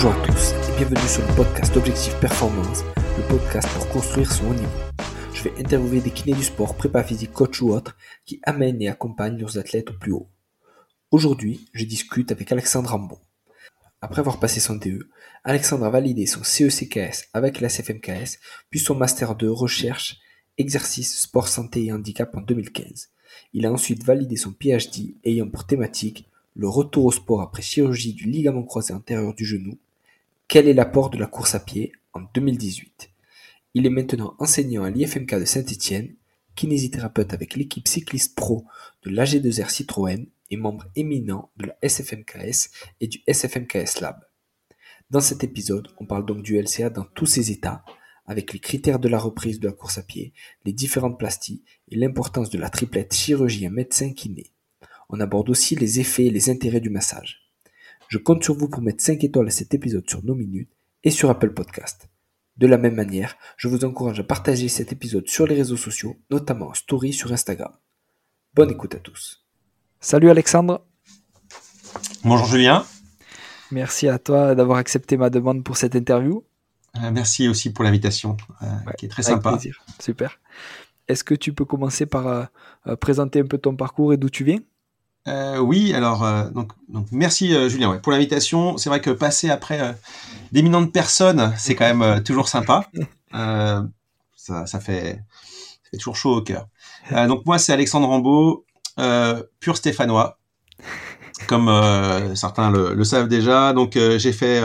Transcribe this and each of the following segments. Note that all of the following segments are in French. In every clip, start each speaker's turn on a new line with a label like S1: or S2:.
S1: Bonjour à tous et bienvenue sur le podcast Objectif Performance, le podcast pour construire son niveau. Je vais interviewer des kinés du sport, prépa physique, coach ou autres qui amènent et accompagnent leurs athlètes au plus haut. Aujourd'hui, je discute avec Alexandre Ambon. Après avoir passé son DE, Alexandre a validé son CECKS avec la CFMKS, puis son Master 2 Recherche, Exercice, Sport, Santé et Handicap en 2015. Il a ensuite validé son PhD ayant pour thématique le retour au sport après chirurgie du ligament croisé antérieur du genou, quel est l'apport de la course à pied en 2018. Il est maintenant enseignant à l'IFMK de Saint-Etienne, kinésithérapeute avec l'équipe cycliste pro de l'AG2R Citroën et membre éminent de la SFMKS et du SFMKS Lab. Dans cet épisode, on parle donc du LCA dans tous ses états, avec les critères de la reprise de la course à pied, les différentes plasties et l'importance de la triplette chirurgien médecin kiné. On aborde aussi les effets et les intérêts du massage. Je compte sur vous pour mettre 5 étoiles à cet épisode sur nos minutes et sur Apple Podcast. De la même manière, je vous encourage à partager cet épisode sur les réseaux sociaux, notamment en story sur Instagram. Bonne écoute à tous. Salut Alexandre.
S2: Bonjour Julien.
S1: Merci à toi d'avoir accepté ma demande pour cette interview.
S2: Euh, merci aussi pour l'invitation, euh, qui est très sympa.
S1: Plaisir. Super. Est-ce que tu peux commencer par euh, présenter un peu ton parcours et d'où tu viens?
S2: Euh, oui, alors euh, merci euh, Julien pour l'invitation. C'est vrai que passer après d'éminentes personnes, c'est quand même toujours sympa. Ça, fait, toujours chaud au cœur. donc moi c'est Alexandre Rambaud, pur stéphanois, comme certains le, le, savent déjà. Donc j'ai fait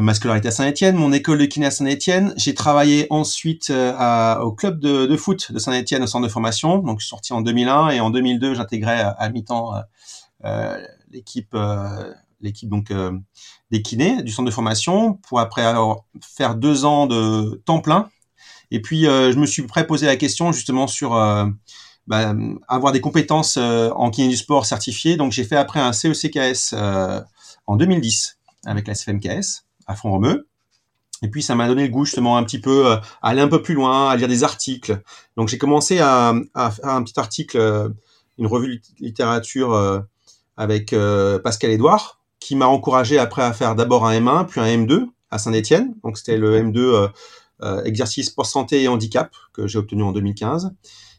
S2: ma scolarité à Saint-Etienne, mon école de kiné à Saint-Etienne. J'ai travaillé ensuite euh, à, au club de, de, foot de Saint-Etienne au centre de formation. Donc, je suis sorti en 2001 et en 2002, j'intégrais à, mi-temps euh, l'équipe, l'équipe donc des kinés du centre de formation pour après alors faire deux ans de temps plein. Et puis, je me suis prêt poser la question justement sur bah, avoir des compétences en kiné du sport certifiées. Donc, j'ai fait après un CECKS en 2010 avec la SFMKS à fond romeu. Et puis ça m'a donné le goût justement un petit peu euh, à aller un peu plus loin, à lire des articles. Donc j'ai commencé à, faire un petit article, euh, une revue littérature euh, avec Pascal Edouard, qui m'a encouragé après à faire d'abord un M1, puis un M2 à Saint-Étienne. Donc c'était le M2 exercice pour santé et handicap que j'ai obtenu en 2015.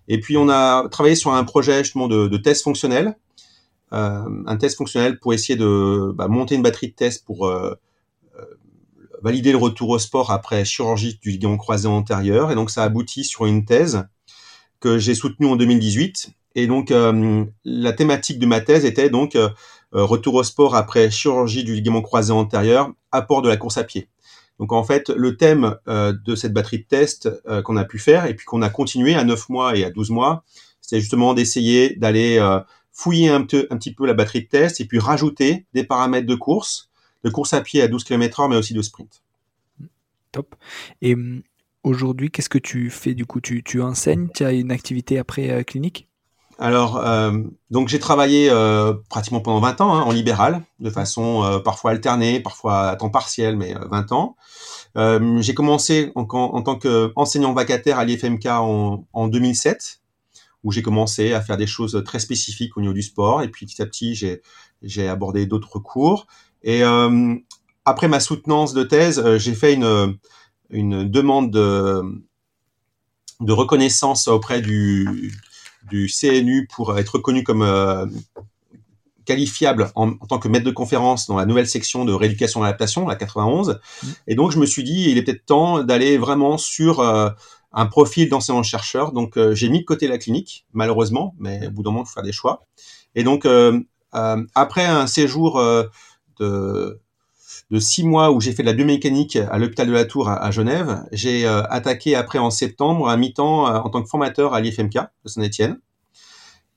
S2: Et puis on a travaillé sur un projet justement de, de test fonctionnel, un test fonctionnel pour essayer de bah, monter une batterie de tests pour valider le retour au sport après chirurgie du ligament croisé antérieur. Et donc, ça aboutit sur une thèse que j'ai soutenue en 2018. Et donc, euh, la thématique de ma thèse était donc euh, euh, retour au sport après chirurgie du ligament croisé antérieur, apport de la course à pied. Donc, en fait, le thème de cette batterie de tests qu'on a pu faire et puis qu'on a continué à 9 mois et à 12 mois, c'était justement d'essayer d'aller fouiller un, un, petit peu la batterie de tests et puis rajouter des paramètres de course de course à pied à 12 km/h, mais aussi de sprint.
S1: Top. Et hum, aujourd'hui, qu'est-ce que tu fais du coup? Tu, tu, enseignes? Tu as une activité après euh, clinique?
S2: Alors, euh, donc j'ai travaillé euh, pratiquement pendant 20 ans hein, en libéral, de façon parfois alternée, parfois à temps partiel, mais 20 ans. j'ai commencé en, en tant qu'enseignant vacataire à l'IFMK en, en 2007, où j'ai commencé à faire des choses très spécifiques au niveau du sport, et puis petit à petit j'ai abordé d'autres cours. Et euh, après ma soutenance de thèse, euh, j'ai fait une, une demande de, de reconnaissance auprès du, du CNU pour être reconnu comme euh, qualifiable en, en, tant que maître de conférence dans la nouvelle section de rééducation et adaptation, la 91. Mmh. Et donc, je me suis dit, il est peut-être temps d'aller vraiment sur euh, un profil d'enseignant-chercheur. Donc, euh, j'ai mis de côté la clinique, malheureusement, mais au bout d'un moment, il faut faire des choix. Et donc, après un séjour de, de six mois où j'ai fait de la biomécanique à l'hôpital de la Tour à, Genève, j'ai euh, attaqué après en septembre à mi-temps euh, en tant que formateur à l'IFMK de Saint-Etienne.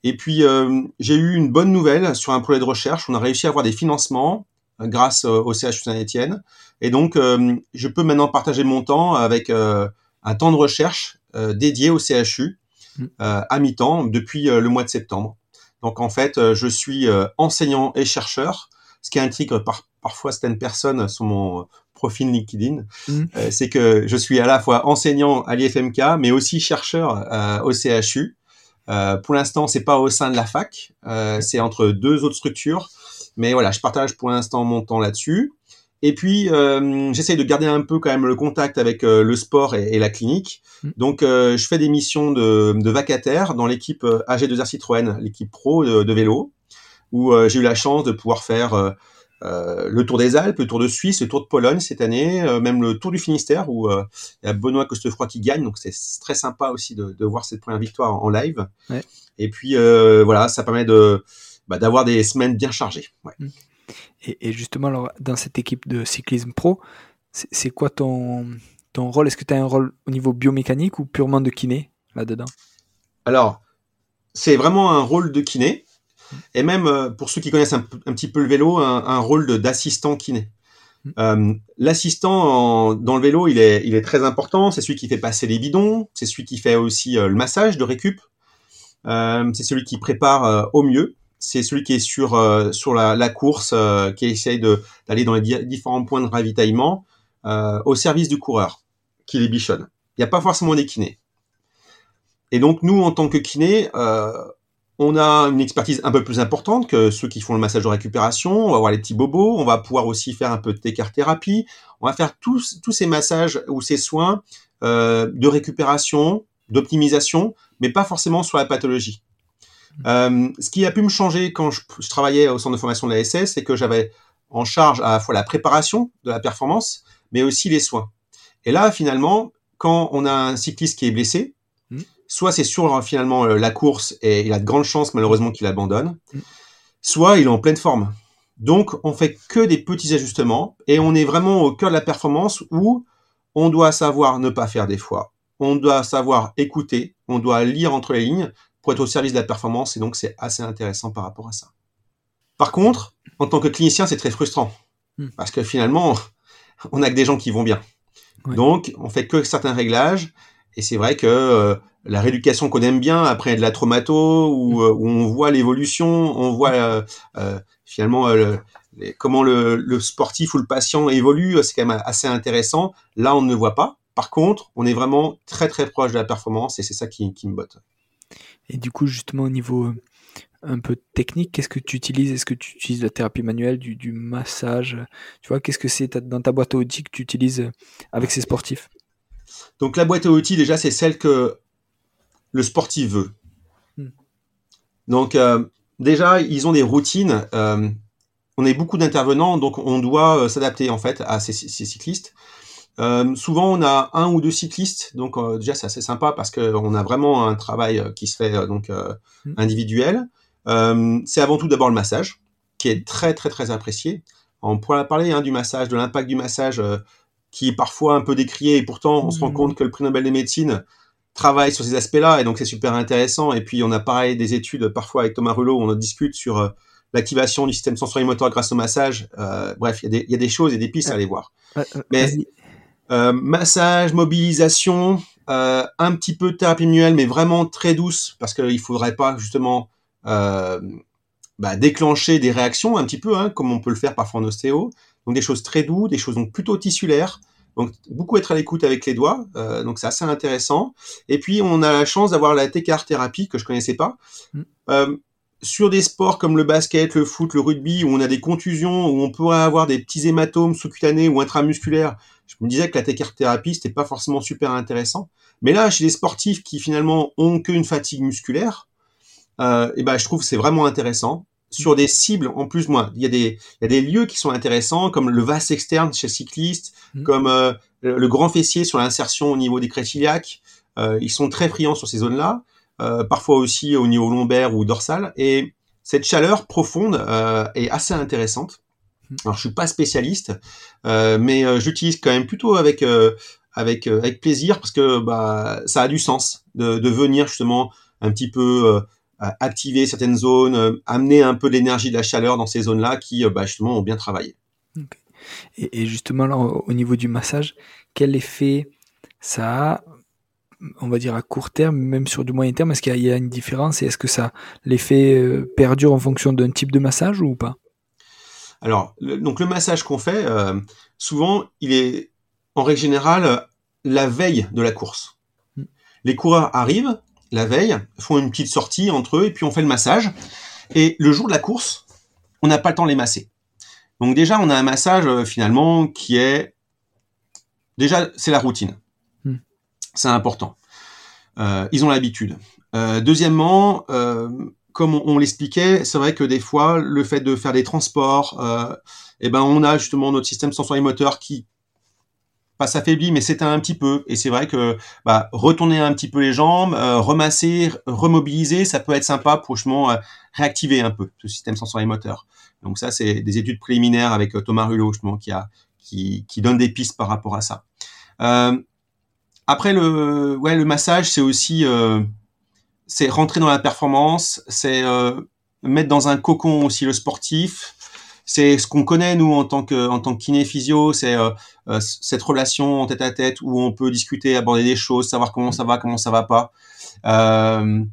S2: Et puis euh, j'ai eu une bonne nouvelle sur un projet de recherche. On a réussi à avoir des financements grâce au CHU Saint-Etienne. Et donc je peux maintenant partager mon temps avec un temps de recherche dédié au CHU mmh. à mi-temps depuis le mois de septembre. Donc en fait, je suis enseignant et chercheur ce qui intrigue par, parfois certaines personnes sur mon profil LinkedIn, mmh. euh, c'est que je suis à la fois enseignant à l'IFMK, mais aussi chercheur euh, au CHU. Euh, pour l'instant, c'est pas au sein de la fac, c'est entre deux autres structures. Mais voilà, je partage pour l'instant mon temps là-dessus. Et puis, euh, j'essaye de garder un peu quand même le contact avec euh, le sport et, et, la clinique.
S3: Mm.
S2: Donc, euh, je fais des missions de, de vacataire dans l'équipe euh, AG2R Citroën, l'équipe pro de, de vélo, où euh, j'ai eu la chance de pouvoir faire euh, euh, le Tour des Alpes, le Tour de Suisse, le Tour de Pologne cette année, même le Tour du Finistère, où il y a Benoît Costefroy qui gagne. Donc, c'est très sympa aussi de, de, voir cette première victoire en, live.
S3: Ouais.
S2: Et puis, voilà, ça permet de bah, d'avoir des semaines bien chargées. Ouais.
S3: Mm. Et, et, justement, alors, dans cette équipe de cyclisme pro, c'est quoi ton, ton rôle? Est-ce que tu as un rôle au niveau biomécanique ou purement de kiné là-dedans?
S2: Alors, c'est vraiment un rôle de kiné. Et même euh, pour ceux qui connaissent un, un, petit peu le vélo, un, un rôle d'assistant kiné.
S3: Mm.
S2: Euh, L'assistant dans le vélo, il est, il est très important. C'est celui qui fait passer les bidons. C'est celui qui fait aussi euh, le massage de récup. Euh, c'est celui qui prépare au mieux c'est celui qui est sur sur la, la course, qui essaye d'aller dans les di différents points de ravitaillement au service du coureur, qui les bichonne. Il n'y a pas forcément des kinés. Et donc nous, en tant que kinés, on a une expertise un peu plus importante que ceux qui font le massage de récupération. On va voir les petits bobos. On va pouvoir aussi faire un peu de thérapie. On va faire tous tous ces massages ou ces soins euh, de récupération, d'optimisation, mais pas forcément sur la pathologie. Euh, ce qui a pu me changer quand je, je travaillais au centre de formation de la SS, c'est que j'avais en charge à la fois la préparation de la performance, mais aussi les soins. Et là, finalement, quand on a un cycliste qui est blessé,
S3: mmh.
S2: Soit c'est sur finalement la course et il a de grandes chances malheureusement qu'il abandonne, mmh. soit il est en pleine forme. Donc, on fait que des petits ajustements et on est vraiment au cœur de la performance où on doit savoir ne pas faire des fois, on doit savoir écouter, on doit lire entre les lignes pour être au service de la performance et donc c'est assez intéressant par rapport à ça. Par contre, en tant que clinicien, c'est très frustrant
S3: mmh.
S2: parce que finalement, on a que des gens qui vont bien.
S3: Ouais.
S2: Donc, on fait que certains réglages et c'est vrai que euh, la rééducation qu'on aime bien après de la traumato où, euh, où on voit l'évolution, on voit euh, finalement le, les, comment le, le, sportif ou le patient évolue, c'est quand même assez intéressant. Là, on ne le voit pas. Par contre, on est vraiment très très proche de la performance et c'est ça qui, qui me botte.
S3: Et du coup, justement, au niveau un peu technique, qu'est-ce que tu utilises? Est-ce que tu utilises la thérapie manuelle, du, du massage? Tu vois, qu'est-ce que c'est? Dans ta boîte à outils que tu utilises avec ces sportifs?
S2: Donc la boîte à outils, déjà, c'est celle que le sportif veut.
S3: Hmm.
S2: Donc euh, déjà, ils ont des routines. Euh, on est beaucoup d'intervenants, donc on doit euh, s'adapter en fait à ces, ces cyclistes. Euh, souvent, on a un ou deux cyclistes, donc euh, déjà c'est assez sympa parce qu'on a vraiment un travail qui se fait donc mmh. individuel. C'est avant tout d'abord le massage, qui est très très très apprécié. On pourra parler hein, du massage, de l'impact du massage, qui est parfois un peu décrié, et pourtant on mmh. se rend compte que le prix Nobel de médecine travaille sur ces aspects-là, et donc c'est super intéressant. Et puis on a pareil des études parfois avec Thomas Rulot, où on discute sur euh, l'activation du système sensorimoteur grâce au massage. bref, il y, y, a des choses et des pistes à aller voir. Mais euh, massage, mobilisation, euh, un petit peu de thérapie manuelle, mais vraiment très douce, parce qu'il faudrait pas justement euh, bah, déclencher des réactions un petit peu, hein, comme on peut le faire parfois en ostéo. Donc des choses très douces, des choses donc plutôt tissulaires. Donc beaucoup être à l'écoute avec les doigts, euh, donc c'est assez intéressant. Et puis on a la chance d'avoir la TKR thérapie que je connaissais pas.
S3: Mm.
S2: Euh, sur des sports comme le basket, le foot, le rugby, où on a des contusions, où on pourrait avoir des petits hématomes sous-cutanés ou intramusculaires, je me disais que la thérapie, c'était pas forcément super intéressant. Mais là, chez les sportifs qui finalement ont qu'une fatigue musculaire, euh, et ben, je trouve que c'est vraiment intéressant. Sur des cibles, en plus, moi, il y a des, il y a des lieux qui sont intéressants, comme le vaste externe chez cycliste, mmh. comme euh, le grand fessier sur l'insertion au niveau des crêtes iliaques. Euh, ils sont très friands sur ces zones-là. Euh, parfois aussi au niveau lombaire ou dorsal. Et cette chaleur profonde euh, est assez intéressante. Alors je suis pas spécialiste, euh, mais j'utilise quand même plutôt avec avec avec plaisir parce que bah ça a du sens de, de venir justement un petit peu activer certaines zones, amener un peu l'énergie de la chaleur dans ces zones-là qui bah, justement ont bien travaillé.
S3: Okay. Et, et, justement là au niveau du massage, quel effet ça a on va dire à court terme, même sur du moyen terme, est-ce qu'il y a une différence? Et est-ce que ça l'effet euh, perdure en fonction d'un type de massage ou pas?
S2: Alors, le, donc le massage qu'on fait, euh, souvent, il est en règle générale la veille de la course. Mm. Les coureurs arrivent la veille, font une petite sortie entre eux et puis on fait le massage. Et le jour de la course, on n'a pas le temps de les masser. Donc déjà, on a un massage euh, finalement qui est déjà c'est la routine.
S3: Hmm.
S2: C'est important. Euh, ils ont l'habitude. Euh, deuxièmement, comme on, on l'expliquait, c'est vrai que des fois, le fait de faire des transports, eh ben, on a justement notre système sensoriel-moteur qui pas s'affaiblit, mais s'éteint un petit peu. Et c'est vrai que bah, retourner un petit peu les jambes, euh, remasser, remobiliser, ça peut être sympa pour justement euh, réactiver un peu ce système sensoriel-moteur. Donc ça, c'est des études préliminaires avec euh, Thomas Rulot justement qui a qui, qui donne des pistes par rapport à ça. Euh, après le ouais le massage, c'est aussi c'est rentrer dans la performance, c'est mettre dans un cocon aussi le sportif. C'est ce qu'on connaît nous en tant que en tant que kiné physio, c'est euh, euh, cette relation en tête à tête où on peut discuter, aborder des choses, savoir comment ça va, comment ça va pas. Euh,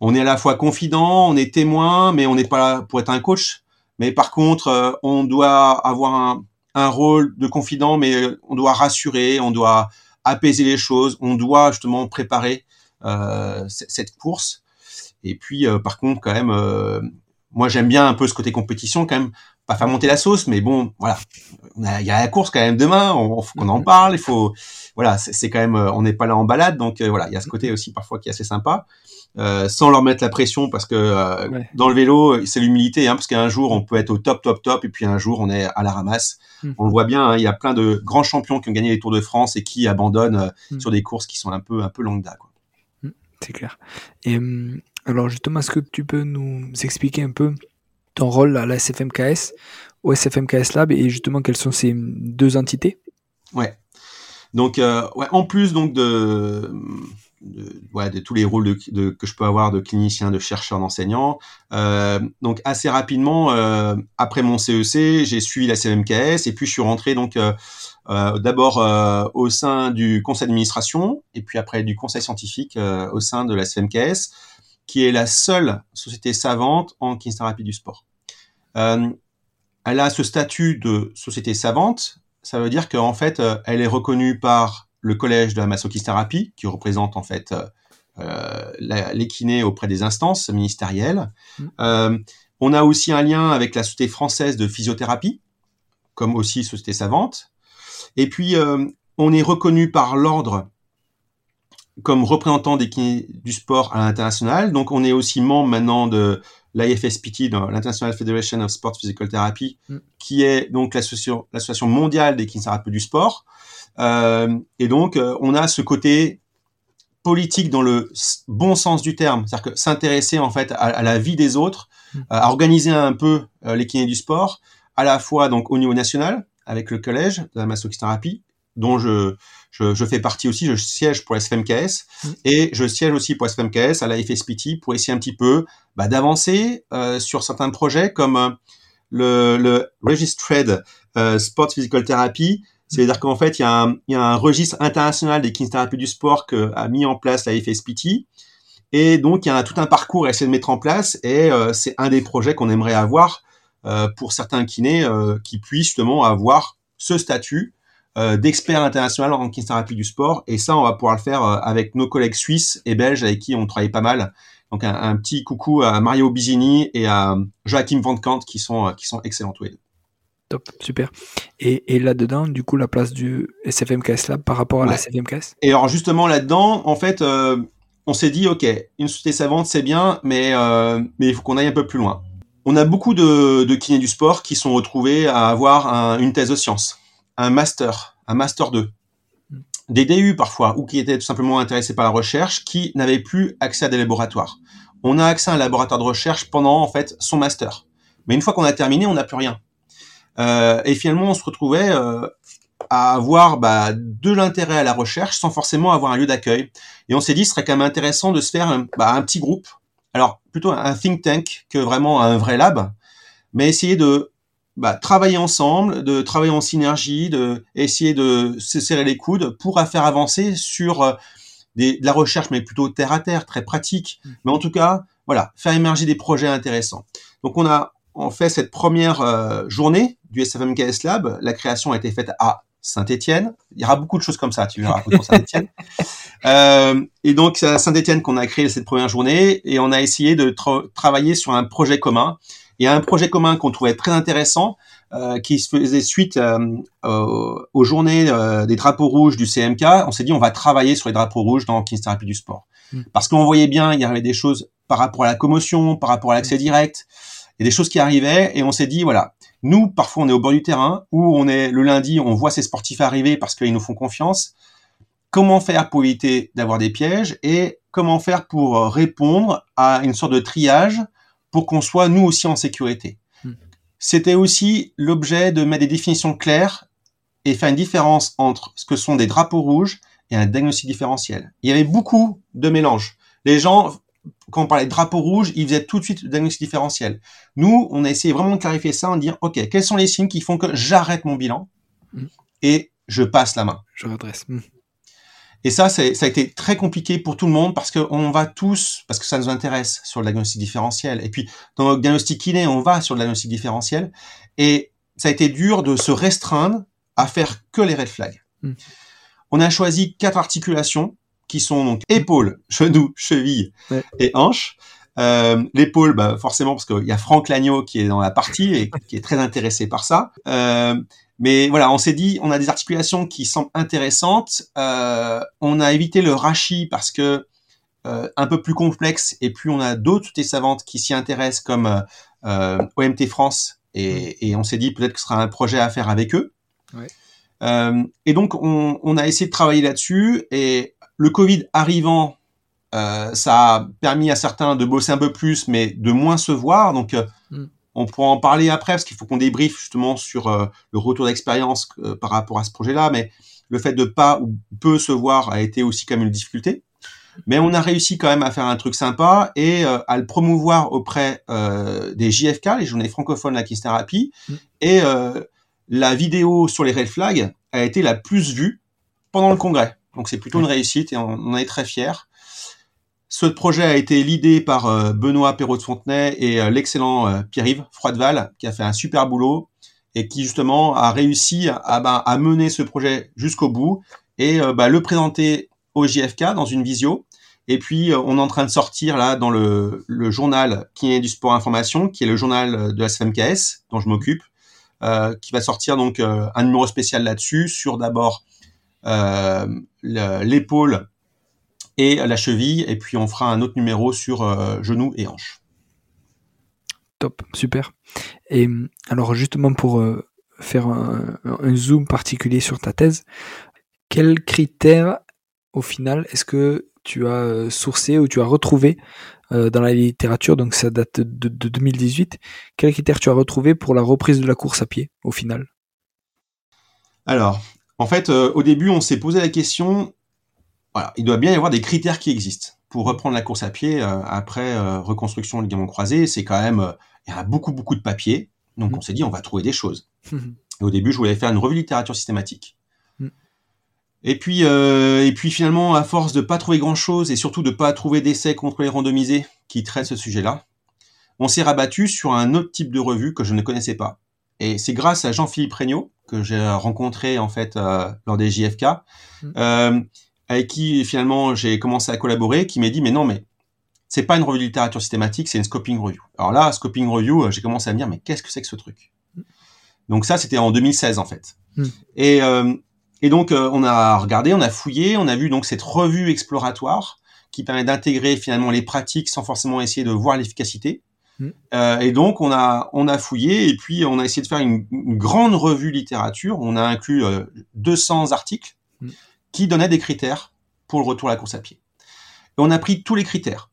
S2: on est à la fois confident, on est témoin, mais on n'est pas là pour être un coach. Mais par contre, euh, on doit avoir un, un rôle de confident, mais euh, on doit rassurer, on doit apaiser les choses, on doit justement préparer euh, cette course. Et puis, euh, par contre, quand même, euh, moi j'aime bien un peu ce côté compétition, quand même, pas faire monter la sauce, mais bon, voilà, a- il y a la course quand même demain, on, faut qu'on en parle, il faut, voilà, c'est quand même, euh, on n'est pas là en balade, donc euh, voilà, il y a ce côté aussi parfois qui est assez sympa, euh, sans leur mettre la pression, parce que euh,
S3: Ouais.
S2: dans le vélo, c'est l'humilité, hein, parce qu'un jour on peut être au top, top, top, et puis un jour on est à la ramasse.
S3: Mm.
S2: On le voit bien, hein, il y a plein de grands champions qui ont gagné les Tours de France et qui abandonnent
S3: Mm.
S2: sur des courses qui sont un peu, un peu lambda. Quoi.
S3: C'est clair. Et hum, alors justement, est-ce que tu peux nous expliquer un peu ton rôle à la SFMKS, au SFMKS Lab, et justement quelles sont ces deux entités?
S2: Ouais. Donc, euh, en plus donc de, tous les rôles que je peux avoir de clinicien, de chercheur, d'enseignant, euh, donc assez rapidement euh, après mon CEC, j'ai suivi la CMKS et puis je suis rentré donc d'abord au sein du conseil d'administration et puis après du conseil scientifique au sein de la CMKS, qui est la seule société savante en kinésithérapie du sport. Euh, elle a ce statut de société savante, ça veut dire qu'en fait, euh, elle est reconnue par le collège de la massokysthérapie, qui représente en fait euh, la- les kinés auprès des instances ministérielles.
S3: Mm.
S2: Euh, on a aussi un lien avec la Société française de physiothérapie, comme aussi société savante. Et puis, on est reconnu par l'ordre comme représentant des kinés du sport à l'international. Donc, on est aussi membre maintenant de l'IFSPT, l'International Federation of Sport Physical Therapy,
S3: Mm.
S2: qui est donc l'association mondiale des kinésithérapeutes du sport. Euh, et donc, euh, on a ce côté politique dans le bon sens du terme, c'est-à-dire que s'intéresser en fait à, à la vie des autres,
S3: Mm.
S2: euh, à organiser un peu euh, les kinés du sport, à la fois donc au niveau national avec le collège de la massokysthérapie, dont je, je, je fais partie aussi, je siège pour SFMKS
S3: Mm.
S2: et je siège aussi pour SFMKS à la FSPT pour essayer un petit peu bah, d'avancer euh, sur certains projets comme euh, le, le Registered euh, Sport Physical Therapy, c'est-à-dire qu'en fait, il y, a un, il y a un registre international des kinésithérapies du sport que a mis en place la FSPT. Et donc, il y a tout un parcours à essayer de mettre en place. Et euh, c'est un des projets qu'on aimerait avoir euh, pour certains kinés euh, qui puissent justement avoir ce statut euh, d'expert international en kinésithérapie du sport. Et ça, on va pouvoir le faire euh, avec nos collègues suisses et belges avec qui on travaille pas mal. Donc, un, un petit coucou à Mario Bizini et à Joachim Van Kant qui sont, euh, qui sont excellents tous les deux.
S3: Top, super. Et, et là-dedans, du coup, la place du SFMKS Lab par rapport à la
S2: Ouais.
S3: SFMKS
S2: Et alors justement là-dedans, en fait, euh, on s'est dit, ok, une société savante, c'est bien, mais euh, mais il faut qu'on aille un peu plus loin. On a beaucoup de, de kinés du sport qui sont retrouvés à avoir un- une thèse de sciences, un master, un master 2, des DU parfois, ou qui étaient tout simplement intéressés par la recherche, qui n'avaient plus accès à des laboratoires. On a accès à un laboratoire de recherche pendant en fait son master, mais une fois qu'on a terminé, on n'a plus rien. Euh, et finalement, on se retrouvait euh, à avoir bah, de l'intérêt à la recherche sans forcément avoir un lieu d'accueil. Et on s'est dit, ce serait quand même intéressant de se faire un, bah, un petit groupe, alors plutôt un think tank que vraiment un vrai lab, mais essayer de bah, travailler ensemble, de travailler en synergie, de essayer de se serrer les coudes pour faire avancer sur euh, des, de la recherche, mais plutôt terre à terre, très pratique. Mais en tout cas, voilà, faire émerger des projets intéressants. Donc on a en fait cette première euh, journée du SFMKS Lab. La création a été faite à Saint-Étienne. Il y aura beaucoup de choses comme ça, tu verras, pour Saint-Étienne. euh, et donc, c'est à Saint-Étienne qu'on a créé cette première journée et on a essayé de tra- travailler sur un projet commun. Et un projet commun qu'on trouvait très intéressant euh, qui se faisait suite euh, aux journées des drapeaux rouges du CMK. On s'est dit on va travailler sur les drapeaux rouges dans kinésithérapie du sport mm. parce qu'on voyait bien il y avait des choses par rapport à la commotion, par rapport à l'accès direct, il y a des choses qui arrivaient et on s'est dit voilà nous parfois on est au bord du terrain ou on est le lundi on voit ces sportifs arriver parce qu'ils nous font confiance. Comment faire pour éviter d'avoir des pièges et comment faire pour répondre à une sorte de triage pour qu'on soit nous aussi en sécurité. Hmm. C'était aussi l'objet de mettre des définitions claires et faire une différence entre ce que sont des drapeaux rouges et un diagnostic différentiel. Il y avait beaucoup de mélanges. Les gens, quand on parlait de drapeau rouge, ils faisaient tout de suite le diagnostic différentiel. Nous, on a essayé vraiment de clarifier ça en dire, OK, quels sont les signes qui font que j'arrête mon bilan hmm. et je passe la main.
S3: Je redresse.
S2: Et ça, ça a été très compliqué pour tout le monde parce qu'on va tous, parce que ça nous intéresse sur le diagnostic différentiel. Et puis, dans notre diagnostic kiné, on va sur le diagnostic différentiel. Et ça a été dur de se restreindre à faire que les red flags. Hmm. On a choisi quatre articulations qui sont donc épaules, genoux, chevilles et hanches. Euh, l'épaule, bah, forcément, parce qu'il y a Franck Lagneau qui est dans la partie et qui est très intéressé par ça. Euh, mais voilà, on s'est dit, on a des articulations qui semblent intéressantes. Euh, on a évité le rachis parce que euh, un peu plus complexe et plus on a d'autres et savantes qui s'y intéressent comme euh, OMT France et, et on s'est dit peut-être que ce sera un projet à faire avec eux. Ouais. et donc on, on, a essayé de travailler là-dessus et le Covid arrivant, ça a permis à certains de bosser un peu plus mais de moins se voir. Donc mm. On pourra en parler après parce qu'il faut qu'on débriefe justement sur euh, le retour d'expérience euh, par rapport à ce projet-là. Mais le fait de pas ou peu se voir a été aussi quand même une difficulté. Mais on a réussi quand même à faire un truc sympa et euh, à le promouvoir auprès des JFK, les journées francophones de la thérapie. Mm. Et la vidéo sur les red flags a été la plus vue pendant le congrès. Donc c'est plutôt une réussite et on, on est très fiers. Ce projet a été l'idée par euh, Benoît Perrault de Fontenay et euh, l'excellent euh, Pierre-Yves Froideval, qui a fait un super boulot et qui justement a réussi à, à mener ce projet jusqu'au bout et bah, le présenter au JFK dans une visio. Et puis on est en train de sortir là dans le, journal qui est du sport information, qui est le journal de la SFMKS dont je m'occupe, qui va sortir donc un numéro spécial là-dessus sur d'abord l'épaule et la cheville, et puis on fera un autre numéro sur euh, genoux et hanches.
S3: Top, super. Et alors justement pour euh, faire un, zoom particulier sur ta thèse, quels critères au final est-ce que tu as euh, sourcé ou tu as retrouvé dans la littérature, donc ça date de, de 2018, quels critères tu as retrouvé pour la reprise de la course à pied au final?
S2: Alors, en fait, au début, on s'est posé la question voilà, il doit bien y avoir des critères qui existent pour reprendre la course à pied euh, après euh, reconstruction ligament croisé. C'est quand même, euh, il y a beaucoup beaucoup de papiers, donc mm. on s'est dit on va trouver des choses. Et au début, je voulais faire une revue de littérature systématique. Mm. Et puis, et puis finalement, à force de pas trouver grand chose et surtout de pas trouver d'essais contre les randomisés qui traitent ce sujet-là, on s'est rabattu sur un autre type de revue que je ne connaissais pas. Et c'est grâce à Jean-Philippe Regnault que j'ai rencontré en fait lors des JFK. Mm avec qui finalement j'ai commencé à collaborer, qui m'a dit mais non mais c'est pas une revue de littérature systématique, c'est une scoping review. Alors là, scoping review, euh, j'ai commencé à me dire mais qu'est-ce que c'est que ce truc? Donc ça c'était en 2016 en fait. Hmm. Et euh, et donc euh, on a regardé, on a fouillé, on a vu donc cette revue exploratoire qui permet d'intégrer finalement les pratiques sans forcément essayer de voir l'efficacité. Hmm. Euh, et donc on a on a fouillé et puis on a essayé de faire une, une grande revue littérature. On a inclus 200 articles. Hmm qui donnait des critères pour le retour à la course à pied. Et on a pris tous les critères.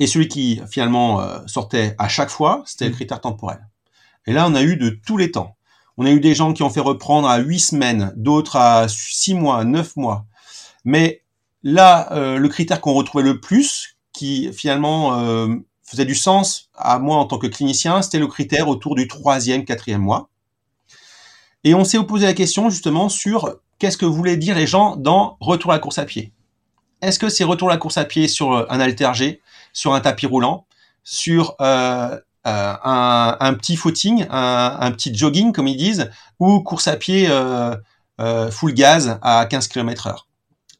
S2: Et celui qui finalement euh, sortait à chaque fois, c'était le mmh. critère temporel. Et là, on a eu de tous les temps. On a eu des gens qui ont fait reprendre à huit semaines, d'autres à six mois, neuf mois. Mais là, euh, le critère qu'on retrouvait le plus, qui finalement euh, faisait du sens à moi en tant que clinicien, c'était le critère autour du troisième, quatrième mois. Et on s'est opposé la question justement sur qu'est-ce que voulaient dire les gens dans retour à la course à pied Est-ce que c'est retour à la course à pied sur euh, un halter sur un tapis roulant, sur euh, euh, un, petit footing, un, petit jogging comme ils disent, ou course à pied full gaz à 15 km heure?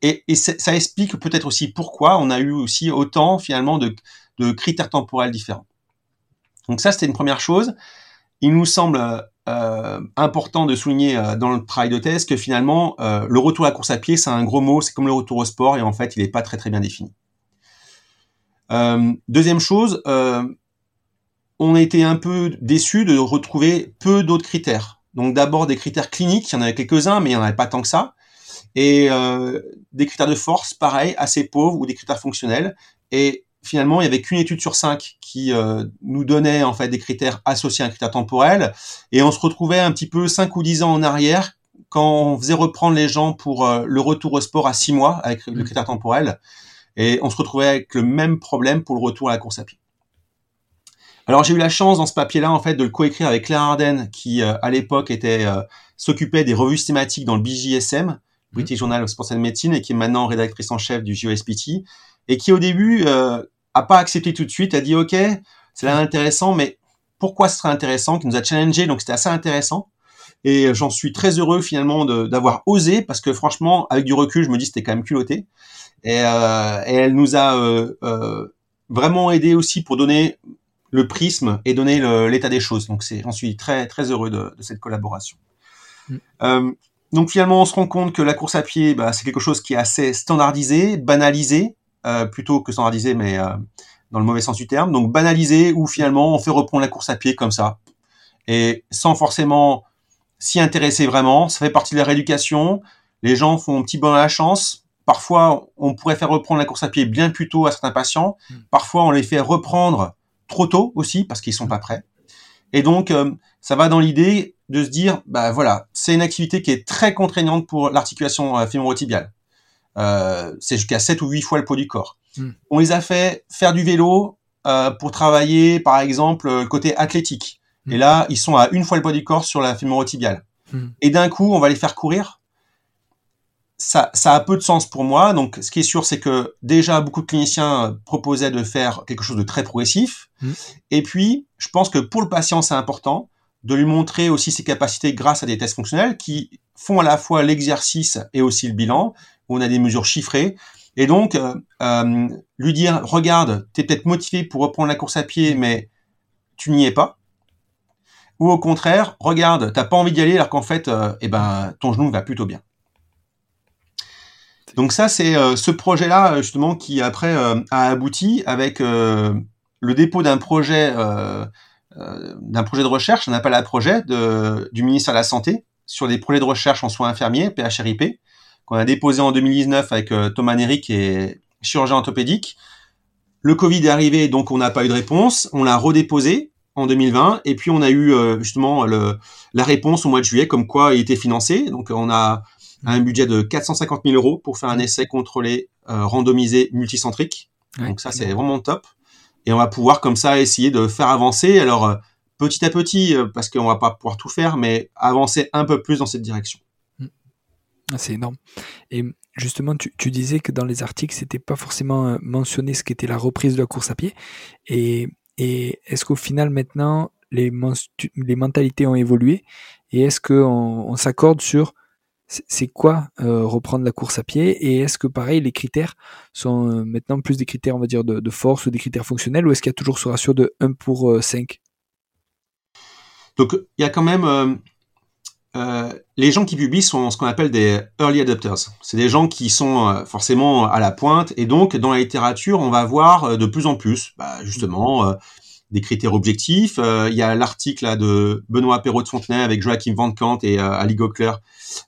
S2: Et, ça explique peut-être aussi pourquoi on a eu aussi autant finalement de critères temporels différents. Donc ça, c'était une première chose. Il nous semble important de souligner dans le travail de thèse que finalement, le retour à la course à pied, c'est un gros mot, c'est comme le retour au sport, et en fait, il n'est pas très très bien défini. deuxième chose, on a été un peu déçu de retrouver peu d'autres critères. Donc d'abord des critères cliniques, il y en avait quelques-uns, mais il n'y en avait pas tant que ça. Et euh, des critères de force, pareil, assez pauvres, ou des critères fonctionnels. Et finalement, il y avait qu'une étude sur cinq qui euh, nous donnait en fait des critères associés à un critère temporel. Et on se retrouvait un petit peu cinq ou dix ans en arrière quand on faisait reprendre les gens pour euh, le retour au sport à six mois avec le mmh. critère temporel. Et on se retrouvait avec le même problème pour le retour à la course à pied. Alors j'ai eu la chance dans ce papier-là en fait de le coécrire avec Claire Arden qui euh, à l'époque était euh, s'occupait des revues thématiques dans le BJSM. British Journal of Sports and Medicine, et qui est maintenant rédactrice en chef du JOSPT, et qui au début euh, a pas accepté tout de suite, a dit ok, c'est là intéressant, mais pourquoi ce serait intéressant, qui nous a challengé, donc c'était assez intéressant. Et j'en suis très heureux finalement d'avoir osé, parce que franchement, avec du recul, je me dis c'était quand même culotté. Et, euh, et elle nous a euh, vraiment aidé aussi pour donner le prisme et donner l'état des choses. Donc c'est, j'en suis très très heureux de, de cette collaboration. Mm. Euh, donc finalement, on se rend compte que la course à pied, bah, c'est quelque chose qui est assez standardisé, banalisé, euh, plutôt que standardisé, mais euh, dans le mauvais sens du terme. Donc banalisé, où finalement on fait reprendre la course à pied comme ça, et sans forcément s'y intéresser vraiment. Ça fait partie de la rééducation. Les gens font un petit bon à la chance. Parfois, on pourrait faire reprendre la course à pied bien plus tôt à certains patients. Mm. Parfois, on les fait reprendre trop tôt aussi parce qu'ils sont pas prêts. Et donc, euh, ça va dans l'idée de se dire, bah voilà, c'est une activité qui est très contraignante pour l'articulation euh, fémorotibiale. Euh, c'est jusqu'à 7 ou 8 fois le poids du corps. Hmm. On les a fait faire du vélo euh, pour travailler, par exemple, le côté athlétique. Hmm. Et là, ils sont à une fois le poids du corps sur la fémorotibiale. Hmm. Et d'un coup, on va les faire courir ça, ça a peu de sens pour moi. Donc, ce qui est sûr, c'est que déjà beaucoup de cliniciens proposaient de faire quelque chose de très progressif. Mmh. Et puis, je pense que pour le patient, c'est important de lui montrer aussi ses capacités grâce à des tests fonctionnels qui font à la fois l'exercice et aussi le bilan, où on a des mesures chiffrées. Et donc, euh, euh lui dire, regarde, tu es peut-être motivé pour reprendre la course à pied, mais tu n'y es pas. Ou au contraire, regarde, t'as pas envie d'y aller alors qu'en fait, euh, eh ben, ton genou va plutôt bien. Donc ça, c'est ce projet-là justement qui après a abouti avec le dépôt d'un projet de recherche, un appel à projet du ministère de la Santé sur des projets de recherche en soins infirmiers, PHRIP, qu'on a déposé en 2019 avec Thomas Nery qui est chirurgien orthopédique. Le Covid est arrivé, donc on n'a pas eu de réponse. On l'a redéposé en 2020 et puis on a eu justement le, la réponse au mois de juillet comme quoi il était financé. Donc on a un budget de 450 000 euros pour faire un essai contrôlé, euh, randomisé, multicentrique. Donc ça, c'est vraiment top. Et on va pouvoir comme ça essayer de faire avancer. Alors euh, petit à petit, euh, parce qu'on va pas pouvoir tout faire, mais avancer un peu plus dans cette direction.
S3: C'est énorme. Et justement, tu, disais que dans les articles, c'était pas forcément mentionné ce qu'était la reprise de la course à pied. Et, est-ce qu'au final, maintenant, les, mentalités ont évolué? Et est-ce qu'on on, s'accorde sur c'est quoi euh, reprendre la course à pied? Et est-ce que pareil les critères sont euh, maintenant plus des critères on va dire de, force ou des critères fonctionnels ou est-ce qu'il y a toujours ce ratio de 1 pour 5 euh,
S2: Donc il y a quand même les gens qui publient sont ce qu'on appelle des early adopters. C'est des gens qui sont forcément à la pointe et donc dans la littérature on va voir de plus en plus bah, justement des critères objectifs. il y a l'article de Benoît Perrault de Fontenay avec Joachim Van Kant et Ali Gockler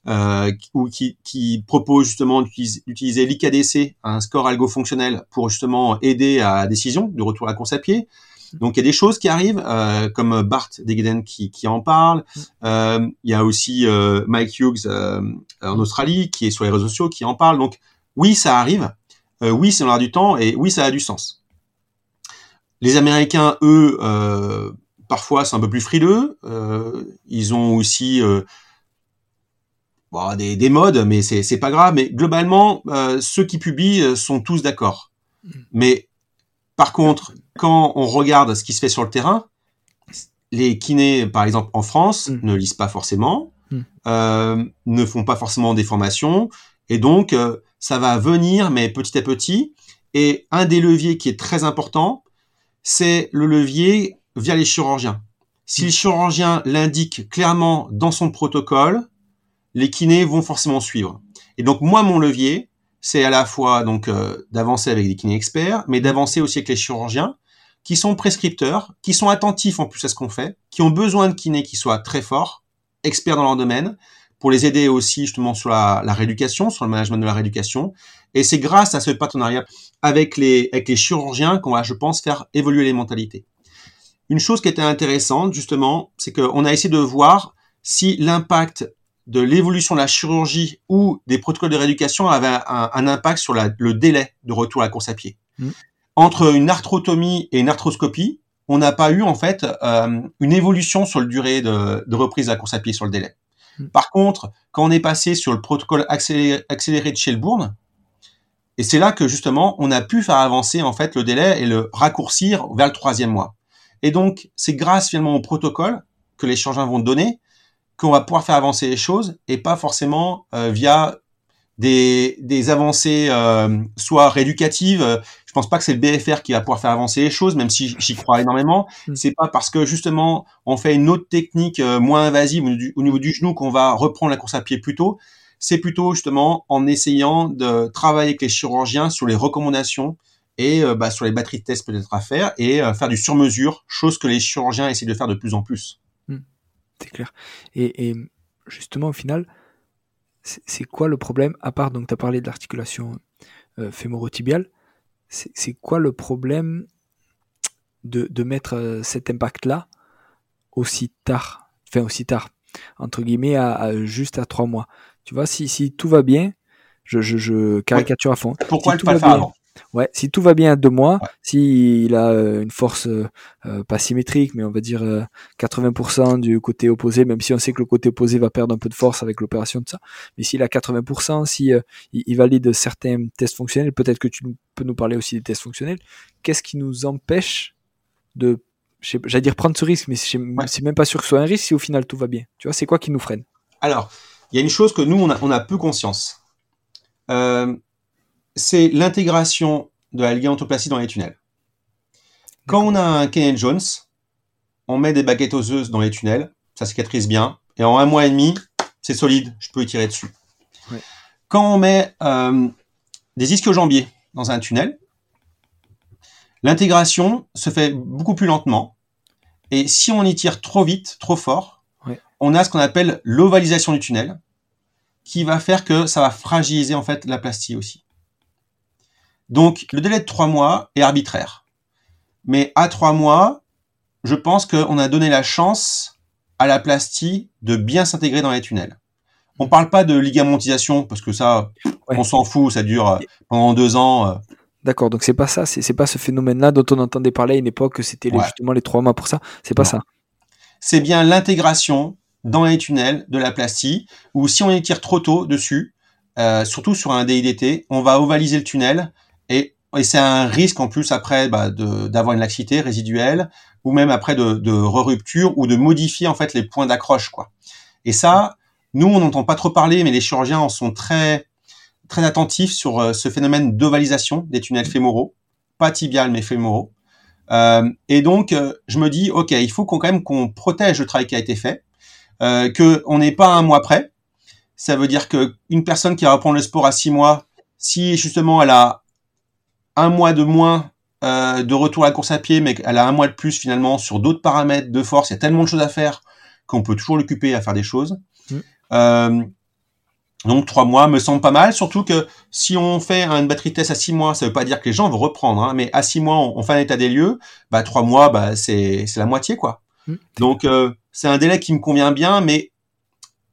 S2: euh, qui, qui, propose justement d'utiliser l'IKDC, un score algo-fonctionnel, pour justement aider à la décision de retour à la course à pied. Donc il y a des choses qui arrivent, euh, comme Bart Degeden qui, qui en parle. Euh, il y a aussi euh, Mike Hughes euh, en Australie qui est sur les réseaux sociaux qui en parle. Donc oui, ça arrive. Euh, oui, c'est dans l'air du temps et oui, ça a du sens. Les Américains, eux, parfois, sont un peu plus frileux. ils ont aussi bon, des, des modes, mais c'est, c'est pas grave. Mais globalement, euh, ceux qui publient euh, sont tous d'accord. Mm. Mais par contre, quand on regarde ce qui se fait sur le terrain, les kinés, par exemple en France, mm. ne lisent pas forcément, mm. euh, ne font pas forcément des formations, et donc euh, ça va venir, mais petit à petit. Et un des leviers qui est très important, c'est le levier via les chirurgiens. Si le chirurgien l'indique clairement dans son protocole, les kinés vont forcément suivre. Et donc moi, mon levier, c'est à la fois donc euh, d'avancer avec des kinés experts, mais d'avancer aussi avec les chirurgiens qui sont prescripteurs, qui sont attentifs en plus à ce qu'on fait, qui ont besoin de kinés qui soient très forts, experts dans leur domaine, pour les aider aussi justement sur la, rééducation, sur le management de la rééducation. Et c'est grâce à ce partenariat avec les, avec les chirurgiens qu'on va, je pense, faire évoluer les mentalités. Une chose qui était intéressante, justement, c'est qu'on a essayé de voir si l'impact de l'évolution de la chirurgie ou des protocoles de rééducation avait un, impact sur le délai de retour à la course à pied. Mm. Entre une arthrotomie et une arthroscopie, on n'a pas eu en fait euh, une évolution sur le durée de, reprise de la course à pied sur le délai. Mm. Par contre, quand on est passé sur le protocole accéléré, accéléré de Shelbourne, et c'est là que justement on a pu faire avancer en fait le délai et le raccourcir vers le troisième mois. Et donc c'est grâce finalement au protocole que les chirurgiens vont donner qu'on va pouvoir faire avancer les choses et pas forcément euh, via des, des avancées euh, soit rééducatives. Je pense pas que c'est le BFR qui va pouvoir faire avancer les choses, même si j'y crois énormément. Mm. C'est pas parce que justement on fait une autre technique euh, moins invasive au niveau du genou qu'on va reprendre la course à pied plus tôt. C'est plutôt justement en essayant de travailler avec les chirurgiens sur les recommandations et bah, sur les batteries de tests peut-être à faire et faire du sur-mesure, chose que les chirurgiens essaient de faire de plus en plus.
S3: C'est clair. Et, justement, au final, c'est quoi le problème À part, donc, tu as parlé de l'articulation euh, fémorotibiale, c'est quoi le problème de, de mettre euh, cet impact-là aussi tard Enfin, aussi tard, entre guillemets, à, juste à trois mois? Tu vois, si, si tout va bien, je, je, caricature à fond.
S2: Pourquoi si le pas faire avant?
S3: Ouais, si tout va bien à deux mois, s'il a euh, une force euh, euh, pas symétrique, mais on va dire 80% du côté opposé, même si on sait que le côté opposé va perdre un peu de force avec l'opération de ça, mais s'il a 80%, si il, valide certains tests fonctionnels, peut-être que tu peux nous parler aussi des tests fonctionnels. Qu'est-ce qui nous empêche de, j'allais dire prendre ce risque, mais c'est même pas sûr que ce soit un risque si au final tout va bien. Tu vois, c'est quoi qui nous freine?
S2: Alors, il y a une chose que nous on a, on a peu conscience. Euh, c'est l'intégration de la ligamentoplastie dans les tunnels. Quand on a un Kenneth Jones, on met des baguettes oseuses dans les tunnels, ça cicatrise bien, et en un mois et demi, c'est solide, je peux y tirer dessus. Quand on met euh, des ischio-jambiers dans un tunnel, l'intégration se fait beaucoup plus lentement, et si on y tire trop vite, trop fort, on a ce qu'on appelle l'ovalisation du tunnel, qui va faire que ça va fragiliser en fait la plastie aussi. Donc, le délai de trois mois est arbitraire. Mais à trois mois, je pense qu'on a donné la chance à la plastie de bien s'intégrer dans les tunnels. On parle pas de ligamentisation parce que ça, on s'en fout, ça dure euh, pendant deux ans. Euh.
S3: D'accord, donc c'est pas ça, c'est pas ce phénomène-là dont on entendait parler à une époque que c'était justement les trois mois pour ça? C'est pas ça.
S2: C'est bien l'intégration dans les tunnels de la plastie, ou si on y tire trop tôt dessus, euh, surtout sur un DIDT, on va ovaliser le tunnel et, c'est un risque en plus après bah, d'avoir une laxité résiduelle ou même après de, de re-rupture ou de modifier en fait les points d'accroche quoi. Et ça, nous on n'entend pas trop parler, mais les chirurgiens en sont très très attentifs sur euh, ce phénomène d'ovalisation des tunnels fémoraux, pas tibial mais fémoraux. Euh, et donc euh, je me dis ok, il faut quand même qu'on protège le travail qui a été fait, euh, que n'est pas un mois près. Ça veut dire que une personne qui va reprendre le sport à six mois, si justement elle a un mois de moins euh, de retour à la course à pied, mais elle a un mois de plus finalement sur d'autres paramètres de force. Il y a tellement de choses à faire qu'on peut toujours l'occuper à faire des choses. Mm. Euh, donc trois mois me semble pas mal, surtout que si on fait une batterie test à six mois, ça veut pas dire que les gens vont reprendre, hein, mais à six mois on, fait un état des lieux, bah trois mois bah c'est c'est la moitié quoi. Mm. Donc euh, c'est un délai qui me convient bien, mais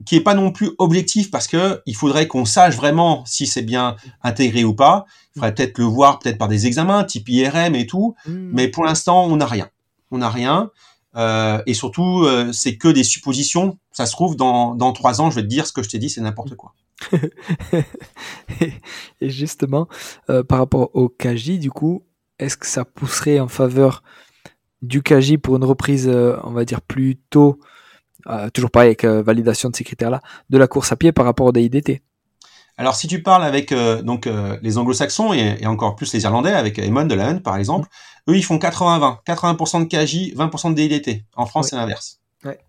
S2: qui est pas non plus objectif parce que il faudrait qu'on sache vraiment si c'est bien intégré ou pas. Il faudrait peut-être le voir peut-être par des examens type IRM et tout, hmm. mais pour l'instant on n'a rien. On n'a rien. Euh, et surtout, euh, c'est que des suppositions. Ça se trouve, dans, dans trois ans, je vais te dire ce que je t'ai dit, c'est n'importe quoi.
S3: et justement, euh, par rapport au KJ, du coup, est-ce que ça pousserait en faveur du KJ pour une reprise, on va dire, plus tôt euh, toujours pareil avec euh, validation de ces critères-là, de la course à pied par rapport au DIDT.
S2: Alors si tu parles avec euh, donc les anglo-saxons et, encore plus les irlandais avec Eamon de la par exemple, eux ils font 80-20, 80%, de KJ, 20% de DLT. En France c'est l'inverse. Ouais.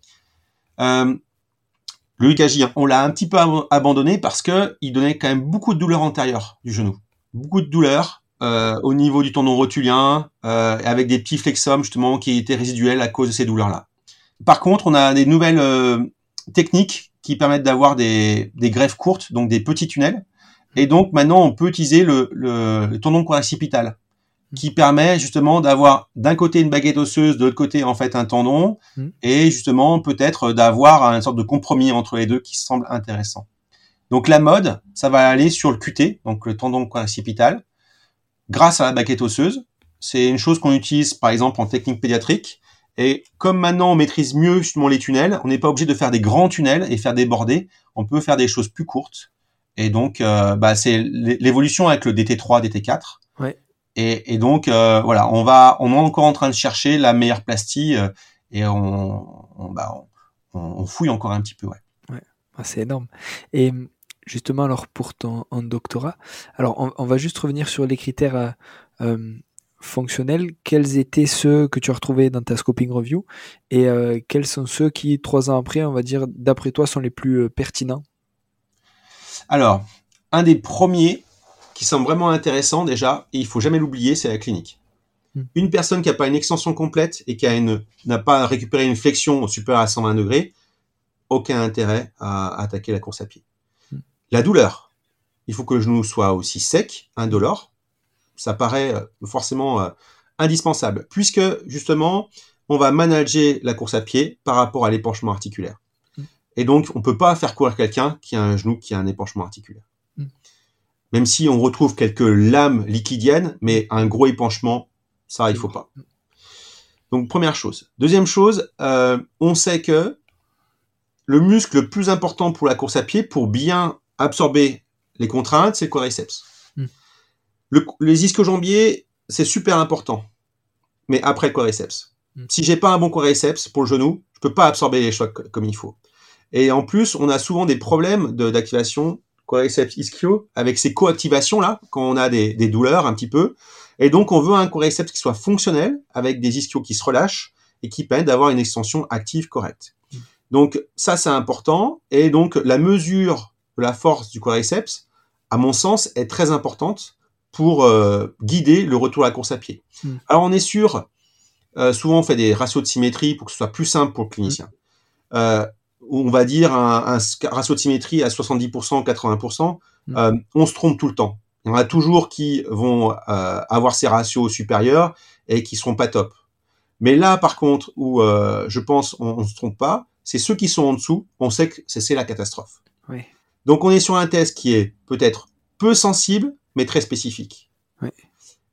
S2: Le KJ, on l'a un petit peu abandonné parce que il donnait quand même beaucoup de douleurs antérieures du genou, beaucoup de douleurs au niveau du tendon rotulien, avec des petits flexums justement qui étaient résiduels à cause de ces douleurs-là. Par contre, on a des nouvelles techniques qui permettent d'avoir des, des greffes courtes, donc des petits tunnels. Et donc maintenant, on peut utiliser le, le, tendon coracipital, qui permet justement d'avoir d'un côté une baguette osseuse, de l'autre côté en fait un tendon, mm. et justement peut-être d'avoir une sorte de compromis entre les deux qui semble intéressant. Donc la mode, ça va aller sur le QT, donc le tendon coracipital, grâce à la baguette osseuse. C'est une chose qu'on utilise par exemple en technique pédiatrique et comme maintenant on maîtrise mieux justement les tunnels, on n'est pas obligé de faire des grands tunnels et faire déborder. On peut faire des choses plus courtes. Et donc, euh, bah, c'est l'évolution avec le DT3, DT4. Ouais. Et, et donc, euh, voilà, on va, on est encore en train de chercher la meilleure plastie euh, et on, on, bah, on, on, fouille encore un petit peu. Ouais.
S3: ouais. Ah, c'est énorme. Et justement, alors pour ton en doctorat, alors on, va juste revenir sur les critères fonctionnels, quels étaient ceux que tu as retrouvés dans ta scoping review et euh, quels sont ceux qui, trois ans après, on va dire, d'après toi, sont les plus euh, pertinents?
S2: Alors, un des premiers qui semble vraiment intéressant déjà, et il faut jamais l'oublier, c'est la clinique. Hmm. Une personne qui n'a pas une extension complète et qui n'a pas récupéré une flexion supérieure à 120 degrés, aucun intérêt à, attaquer la course à pied. Hmm. La douleur. Il faut que le genou soit aussi sec, indolore, ça paraît euh, forcément euh, indispensable, puisque justement, on va manager la course à pied par rapport à l'épanchement articulaire. Mm. Et donc, on peut pas faire courir quelqu'un qui a un genou qui a un épanchement articulaire. Mm. Même si on retrouve quelques lames liquidiennes, mais un gros épanchement, ça, il faut pas. Mm. Donc, première chose. Deuxième chose, euh, on sait que le muscle le plus important pour la course à pied, pour bien absorber les contraintes, c'est le quadriceps. Le, les ischio-jambiers, c'est super important. Mais après le quadriceps. Mm. Si j'ai pas un bon quadriceps pour le genou, je peux pas absorber les chocs comme il faut. Et en plus, on a souvent des problèmes d'activation quadriceps ischio avec ces coactivations là quand on a des, des, douleurs un petit peu. Et donc, on veut un quadriceps qui soit fonctionnel avec des ischios qui se relâchent et qui permettent d'avoir une extension active correcte. Mm. Donc, ça, c'est important. Et donc, la mesure de la force du quadriceps, à mon sens, est très importante pour euh, guider le retour à la course à pied. Hmm. Alors on est sûr, euh, souvent on fait des ratios de symétrie pour que ce soit plus simple pour le clinicien. Euh, on va dire un, un, ratio de symétrie à 70%, 80%, hmm. euh, on se trompe tout le temps. Il y en a toujours qui vont avoir ces ratios supérieurs et qui seront pas top. Mais là, par contre, où je pense on, on se trompe pas, c'est ceux qui sont en dessous, on sait que c'est la catastrophe. Oui. Donc on est sur un test qui est peut-être peu sensible, mais très spécifique.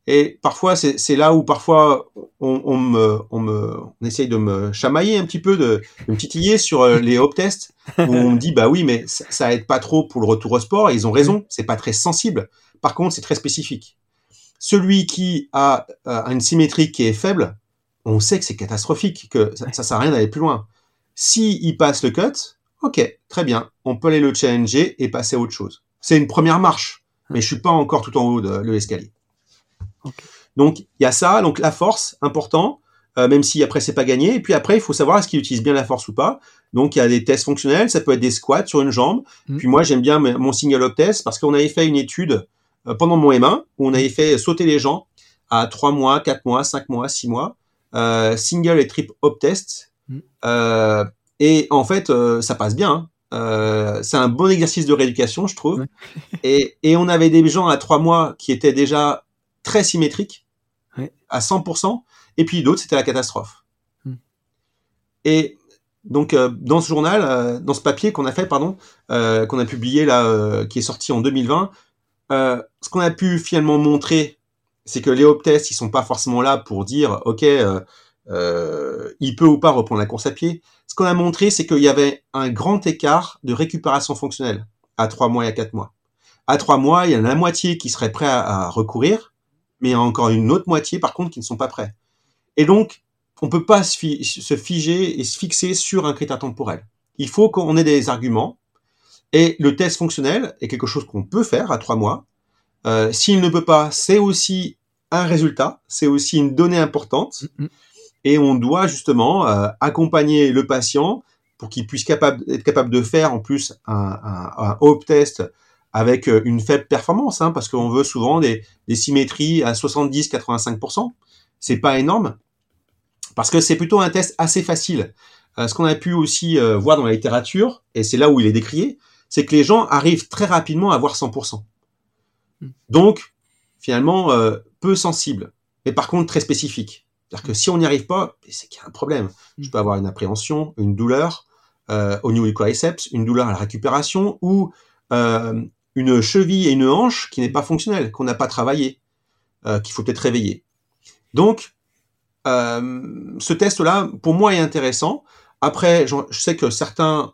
S2: Et parfois, c'est là où parfois on, on, me, on, me, on essaye de me chamailler un petit peu, de, de me titiller sur euh, les hop tests, où on me dit bah oui, mais ça, ça, aide pas trop pour le retour au sport. Et ils ont raison, c'est pas très sensible. Par contre, c'est très spécifique. Celui qui a euh, une symétrie qui est faible, on sait que c'est catastrophique, que ça, ça sert à rien d'aller plus loin. Si il passe le cut, ok, très bien, on peut aller le challenger et passer à autre chose. C'est une première marche mais je suis pas encore tout en haut de l'escalier. Donc il y a ça, donc la force important, euh, même si après c'est pas gagné. Et puis après il faut savoir est-ce qu'il utilise bien la force ou pas. Donc il y a des tests fonctionnels, ça peut être des squats sur une jambe. Mm. Puis moi j'aime bien mon single up test parce qu'on avait fait une étude euh, pendant mon M1 où on avait fait sauter les gens à 3 mois, 4 mois, 5 mois, 6 mois, euh, single et triple up test. Mm. Euh, et en fait ça passe bien. Hein. Euh, c'est un bon exercice de rééducation, je trouve. et, et, on avait des gens à trois mois qui étaient déjà très symétriques, à 100%, et puis d'autres, c'était la catastrophe. Hmm. Et donc, euh, dans ce journal, euh, dans ce papier qu'on a fait, pardon, qu'on a publié là, qui est sorti en 2020, ce qu'on a pu finalement montrer, c'est que les hop tests, ils sont pas forcément là pour dire, ok, euh, il peut ou pas reprendre la course à pied. Ce qu'on a montré, c'est qu'il y avait un grand écart de récupération fonctionnelle à trois mois et à quatre mois. À trois mois, il y en a la moitié qui serait prêt à, recourir, mais il y a encore une autre moitié, par contre, qui ne sont pas prêts. Et donc, on peut pas se figer et se fixer sur un critère temporel. Il faut qu'on ait des arguments. Et le test fonctionnel est quelque chose qu'on peut faire à trois mois. Euh, S'il ne peut pas, c'est aussi un résultat, c'est aussi une donnée importante.
S3: Mhm.
S2: Et on doit justement euh, accompagner le patient pour qu'il puisse capable, être capable de faire en plus un, un, un hope test avec euh, une faible performance, hein, parce qu'on veut souvent des, des symétries à 70-85%. C'est pas énorme, parce que c'est plutôt un test assez facile. Euh, ce qu'on a pu aussi euh, voir dans la littérature, et c'est là où il est décrié, c'est que les gens arrivent très rapidement à avoir 100%.
S3: Mm.
S2: Donc, finalement, euh, peu sensible, mais par contre très spécifique. C'est-à-dire que si on n'y arrive pas, c'est qu'il y a un problème. Je peux avoir une appréhension, une douleur euh, au niveau du quadriceps, une douleur à la récupération, ou euh, une cheville et une hanche qui n'est pas fonctionnelle, qu'on n'a pas travaillé, euh, qu'il faut peut-être réveiller. Donc, ce test-là, pour moi, est intéressant. Après, je sais que certains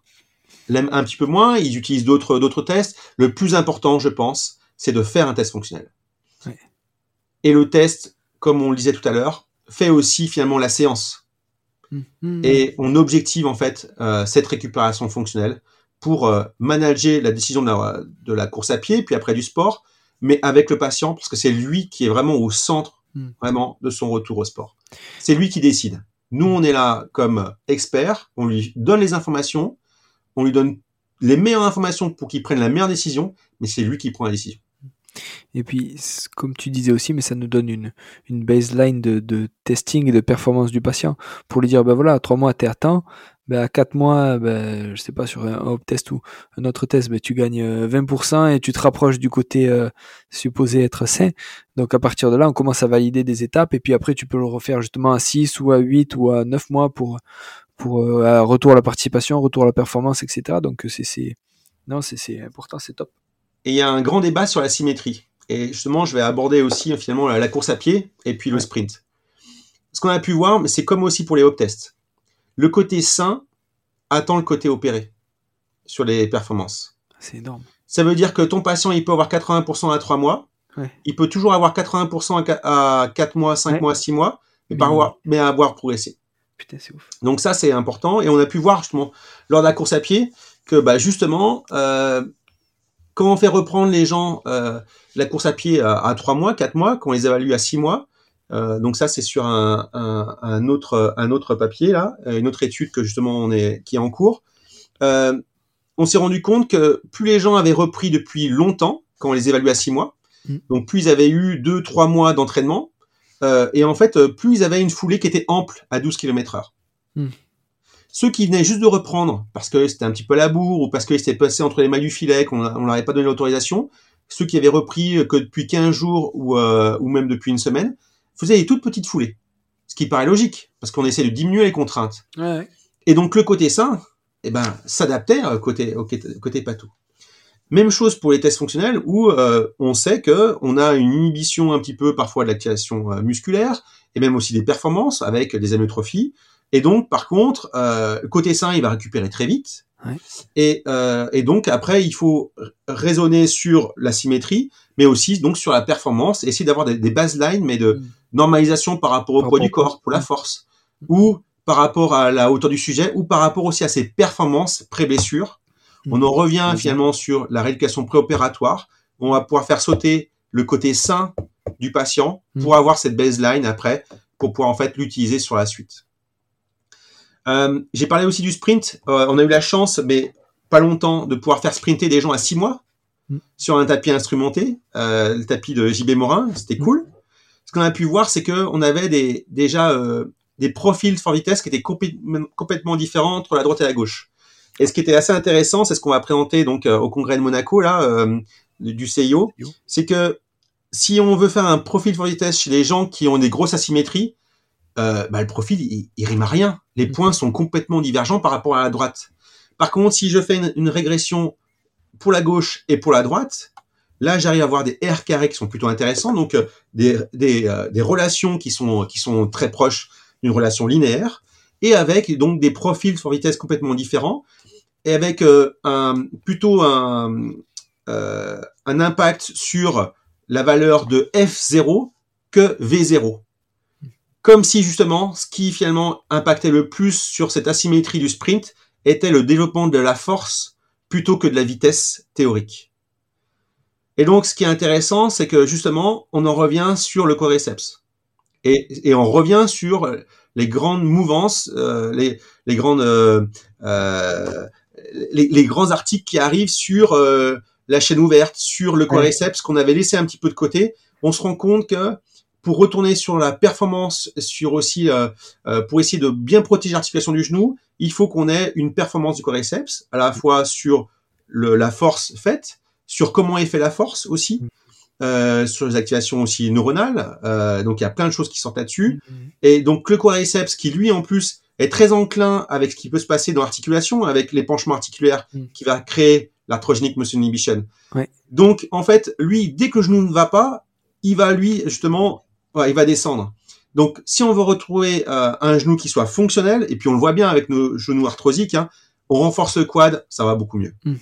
S2: l'aiment un petit peu moins, ils utilisent d'autres d'autres tests. Le plus important, je pense, c'est de faire un test fonctionnel.
S3: Ouais.
S2: Et le test, comme on le disait tout à l'heure, fait aussi finalement la séance.
S3: Mhm.
S2: Et on objective en fait euh, cette récupération fonctionnelle pour euh, manager la décision de la, de la course à pied, puis après du sport, mais avec le patient, parce que c'est lui qui est vraiment au centre
S3: Mm.
S2: vraiment de son retour au sport. C'est lui qui décide. Nous, on est là comme expert, on lui donne les informations, on lui donne les meilleures informations pour qu'il prenne la meilleure décision, mais c'est lui qui prend la décision.
S3: Et puis, comme tu disais aussi, mais ça nous donne une, une baseline de, de testing et de performance du patient pour lui dire, ben voilà, à trois mois, t'es atteint, ben à quatre mois, ben, je sais pas, sur un hop test ou un autre test, ben tu gagnes euh, 20% et tu te rapproches du côté euh, supposé être sain. Donc, à partir de là, on commence à valider des étapes et puis après, tu peux le refaire justement à 6 ou à 8 ou à 9 mois pour, pour euh, retour à la participation, retour à la performance, etc. Donc, c'est, non, c'est important, c'est top.
S2: Et il y a un grand débat sur la symétrie. Et justement, je vais aborder aussi finalement la, course à pied et puis le sprint. Ce qu'on a pu voir, c'est comme aussi pour les hop tests. Le côté sain attend le côté opéré sur les performances.
S3: C'est énorme.
S2: Ça veut dire que ton patient, il peut avoir 80% à 3 mois.
S3: Ouais.
S2: Il peut toujours avoir 80% à qua- à 4 mois, 5
S3: Ouais.
S2: mois, 6 mois, mais,
S3: Mais
S2: avoir progressé.
S3: Putain, c'est ouf.
S2: Donc ça, c'est important. Et on a pu voir justement lors de la course à pied que bah, justement, euh, quand on fait reprendre les gens euh, la course à pied à, à 3 mois, 4 mois, qu'on les évalue à 6 mois, euh, donc ça, c'est sur un, un, un, autre, un autre papier, là, euh, une autre étude que justement on est, qui est en cours. Euh, on s'est rendu compte que plus les gens avaient repris depuis longtemps, quand on les évalue à 6 mois,
S3: Mm.
S2: donc plus ils avaient eu 2-3 mois d'entraînement, euh, et en fait, euh, plus ils avaient une foulée qui était ample à 12 km heure.
S3: Mm.
S2: Ceux qui venaient juste de reprendre, parce que c'était un petit peu la bourre, ou parce qu'ils s'étaient passé entre les mailles du filet, qu'on on leur avait pas donné l'autorisation, ceux qui avaient repris que depuis 15 jours, ou, euh, ou même depuis une semaine, faisaient des toutes petites foulées. Ce qui paraît logique, parce qu'on essaie de diminuer les contraintes.
S3: Ouais.
S2: Et donc le côté sain, eh ben, s'adaptait euh, côté, au côté, côté patou. Même chose pour les tests fonctionnels où euh, on sait que on a une inhibition un petit peu parfois de l'activation euh, musculaire et même aussi des performances avec des amyotrophies. Et donc par contre, euh, côté sain, il va récupérer très vite.
S3: Ouais.
S2: Et, euh, et donc après, il faut raisonner sur la symétrie, mais aussi donc sur la performance, essayer d'avoir des, des baselines, mais de
S3: Mm.
S2: normalisation par rapport au
S3: Par
S2: poids du corps, pour la
S3: Mm.
S2: force, ou par rapport à la hauteur du sujet, ou par rapport aussi à ses performances pré-blessure. On en revient finalement sur la rééducation préopératoire. On va pouvoir faire sauter le côté sain du patient pour avoir cette baseline après, pour pouvoir en fait l'utiliser sur la suite. Euh, J'ai parlé aussi du sprint. Euh, on a eu la chance, mais pas longtemps, de pouvoir faire sprinter des gens à six mois
S3: Mm.
S2: sur un tapis instrumenté, euh, le tapis de JB Morin. C'était
S3: Mm.
S2: cool. Ce qu'on a pu voir, c'est que on avait des, déjà des profils fort vitesse qui étaient complètement, complètement différents entre la droite et la gauche. Et ce qui était assez intéressant, c'est ce qu'on va présenter donc au congrès de Monaco là du CIO, c'est que si on veut faire un profil fort vitesse chez les gens qui ont des grosses asymétries, euh, bah, le profil il, il rime à rien. Les
S3: Mm.
S2: points sont complètement divergents par rapport à la droite. Par contre, si je fais une, une régression pour la gauche et pour la droite, là j'arrive à avoir des R carrés qui sont plutôt intéressants, donc euh, des, des, euh, des relations qui sont, qui sont très proches d'une relation linéaire, et avec donc des profils sur vitesse complètement différents, et avec un, plutôt un, un impact sur la valeur de F0 que V0. Comme si justement, ce qui finalement impactait le plus sur cette asymétrie du sprint était le développement de la force plutôt que de la vitesse théorique. Et donc, ce qui est intéressant, c'est que justement, on en revient sur le quadriceps. Et, et on revient sur les grandes mouvances, euh, les, les, grandes, euh, euh, les, les, grands articles qui arrivent sur la chaîne ouverte, sur le quadriceps qu'on avait laissé un petit peu de côté. On se rend compte que pour retourner sur la performance, sur aussi euh, euh, pour essayer de bien protéger l'articulation du genou, il faut qu'on ait une performance du quadriceps, à la fois sur le, la force faite, sur comment est fait la force aussi, euh, sur les activations aussi neuronales. Euh, donc il y a plein de choses qui sortent là-dessus. Mm-hmm. Et donc le quadriceps qui lui en plus est très enclin avec ce qui peut se passer dans l'articulation, avec l'épanchement articulaire mm. qui va créer l'arthrogenic motion inhibition.
S3: Ouais.
S2: Donc en fait, lui, dès que le genou ne va pas, il va lui justement ouais, il va descendre. Donc, si on veut retrouver euh, un genou qui soit fonctionnel, et puis on le voit bien avec nos genoux arthrosiques, hein, on renforce le quad, ça va beaucoup mieux.
S3: Mm.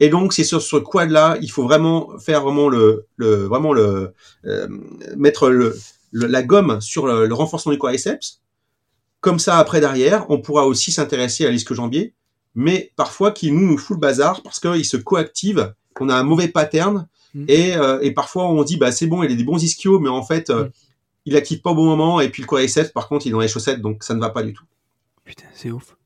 S2: Et donc, c'est sur ce quad-là, il faut vraiment faire vraiment le, le vraiment le euh, mettre le, le, la gomme sur le, le, renforcement du quadriceps. Comme ça, après derrière, on pourra aussi s'intéresser à l'isque jambier, mais parfois qui nous nous fout le bazar parce qu'il se coactive, qu'on a un mauvais pattern Mm. Et, euh, et, parfois on dit bah c'est bon, il a des bons ischios, mais en fait euh, mm. il active pas au bon moment. Et puis le quadriceps, par contre, il est dans les chaussettes, donc ça ne va pas du tout.
S3: Putain, c'est ouf.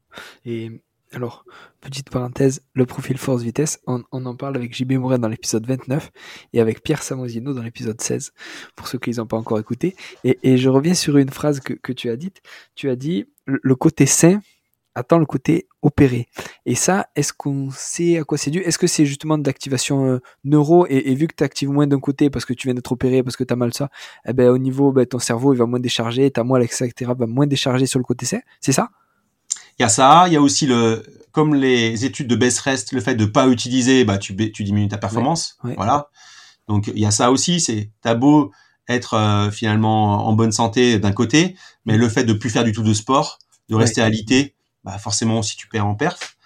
S3: Et alors, petite parenthèse, le profil force-vitesse, on, on, en parle avec JB Morin dans l'épisode 29 et avec Pierre Samosino dans l'épisode 16, pour ceux qui n'ont pas encore écouté. Et, et, je reviens sur une phrase que, que tu as dite. Tu as dit, le côté sain attend le côté opéré. Et ça, est-ce qu'on sait à quoi c'est dû? Est-ce que c'est justement d'activation euh, neuro? Et, et, vu que tu actives moins d'un côté parce que tu viens d'être opéré, parce que tu as mal ça, eh ben, au niveau, ben, ton cerveau il va moins décharger, ta moelle, etc. va moins décharger sur le côté C, c'est ça?
S2: Il y a ça, il y a aussi le, comme les études de best rest, le fait de pas utiliser, bah, tu, tu diminues ta performance.
S3: Ouais, ouais.
S2: Voilà. Donc il y a ça aussi, c'est t'as beau être euh, finalement en bonne santé d'un côté, mais le fait de plus faire du tout de sport, de rester alité, bah forcément si tu perds en perf.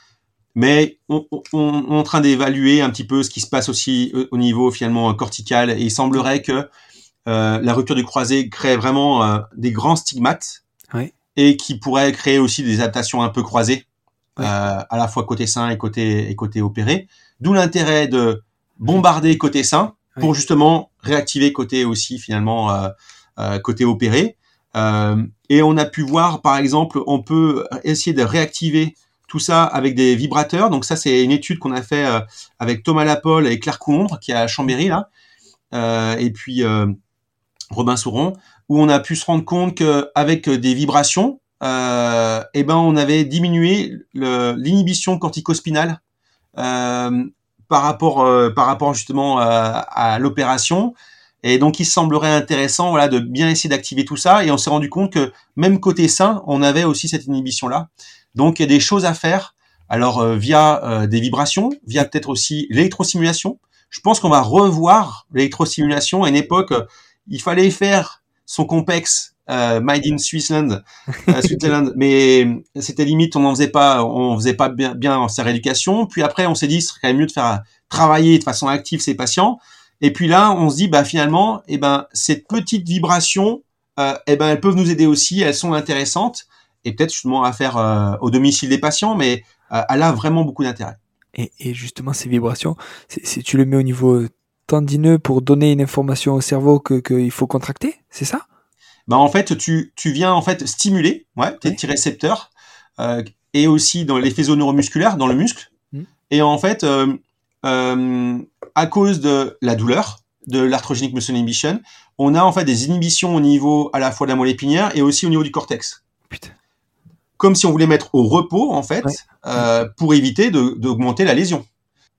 S2: Mais on, on, on est en train d'évaluer un petit peu ce qui se passe aussi au niveau finalement cortical et il semblerait que euh, la rupture du croisé crée vraiment euh, des grands stigmates et qui pourrait créer aussi des adaptations un peu croisées euh, à la fois côté sain et côté et côté opéré. D'où l'intérêt de bombarder côté sain pour justement réactiver côté aussi finalement euh, euh, côté opéré. Euh, et on a pu voir, par exemple, on peut essayer de réactiver tout ça avec des vibrateurs. Donc ça, c'est une étude qu'on a fait euh, avec Thomas Lapolle et Claire Coulombre, qui est à Chambéry là, euh, et puis Robin Souron, où on a pu se rendre compte qu'avec des vibrations, eh ben on avait diminué l'inhibition corticospinale par rapport par rapport justement à l'opération et donc, il semblerait intéressant, voilà, de bien essayer d'activer tout ça. Et on s'est rendu compte que même côté sain, on avait aussi cette inhibition-là. Donc, il y a des choses à faire. Alors, euh, via euh, des vibrations, via peut-être aussi l'électrostimulation. Je pense qu'on va revoir l'électrostimulation. À une époque, euh, il fallait faire son complexe euh, Made in Switzerland, euh, Switzerland, mais c'était limite, on n'en faisait pas, on faisait pas bien, bien sa rééducation. Puis après, on s'est dit, ce serait quand même mieux de faire travailler de façon active ces patients. Et puis là, on se dit, bah finalement, eh ben cette petite vibration, euh, eh ben elles peuvent nous aider aussi, elles sont intéressantes et peut-être justement à faire euh, au domicile des patients, mais euh, elle a vraiment beaucoup d'intérêt.
S3: Et, et, justement, ces vibrations, si tu le mets au niveau tendineux pour donner une information au cerveau que qu'il faut contracter, c'est ça?
S2: Bah en fait, tu tu viens en fait stimuler, ouais, tes petits récepteurs euh, et aussi dans les faisceaux neuromusculaires dans le muscle.
S3: Mmh.
S2: Et en fait, euh, euh, à cause de la douleur, de l'arthrogenic muscle inhibition, on a en fait des inhibitions au niveau à la fois de la moelle épinière et aussi au niveau du cortex.
S3: Putain.
S2: Comme si on voulait mettre au repos en fait, ouais. euh, pour éviter d'augmenter la lésion.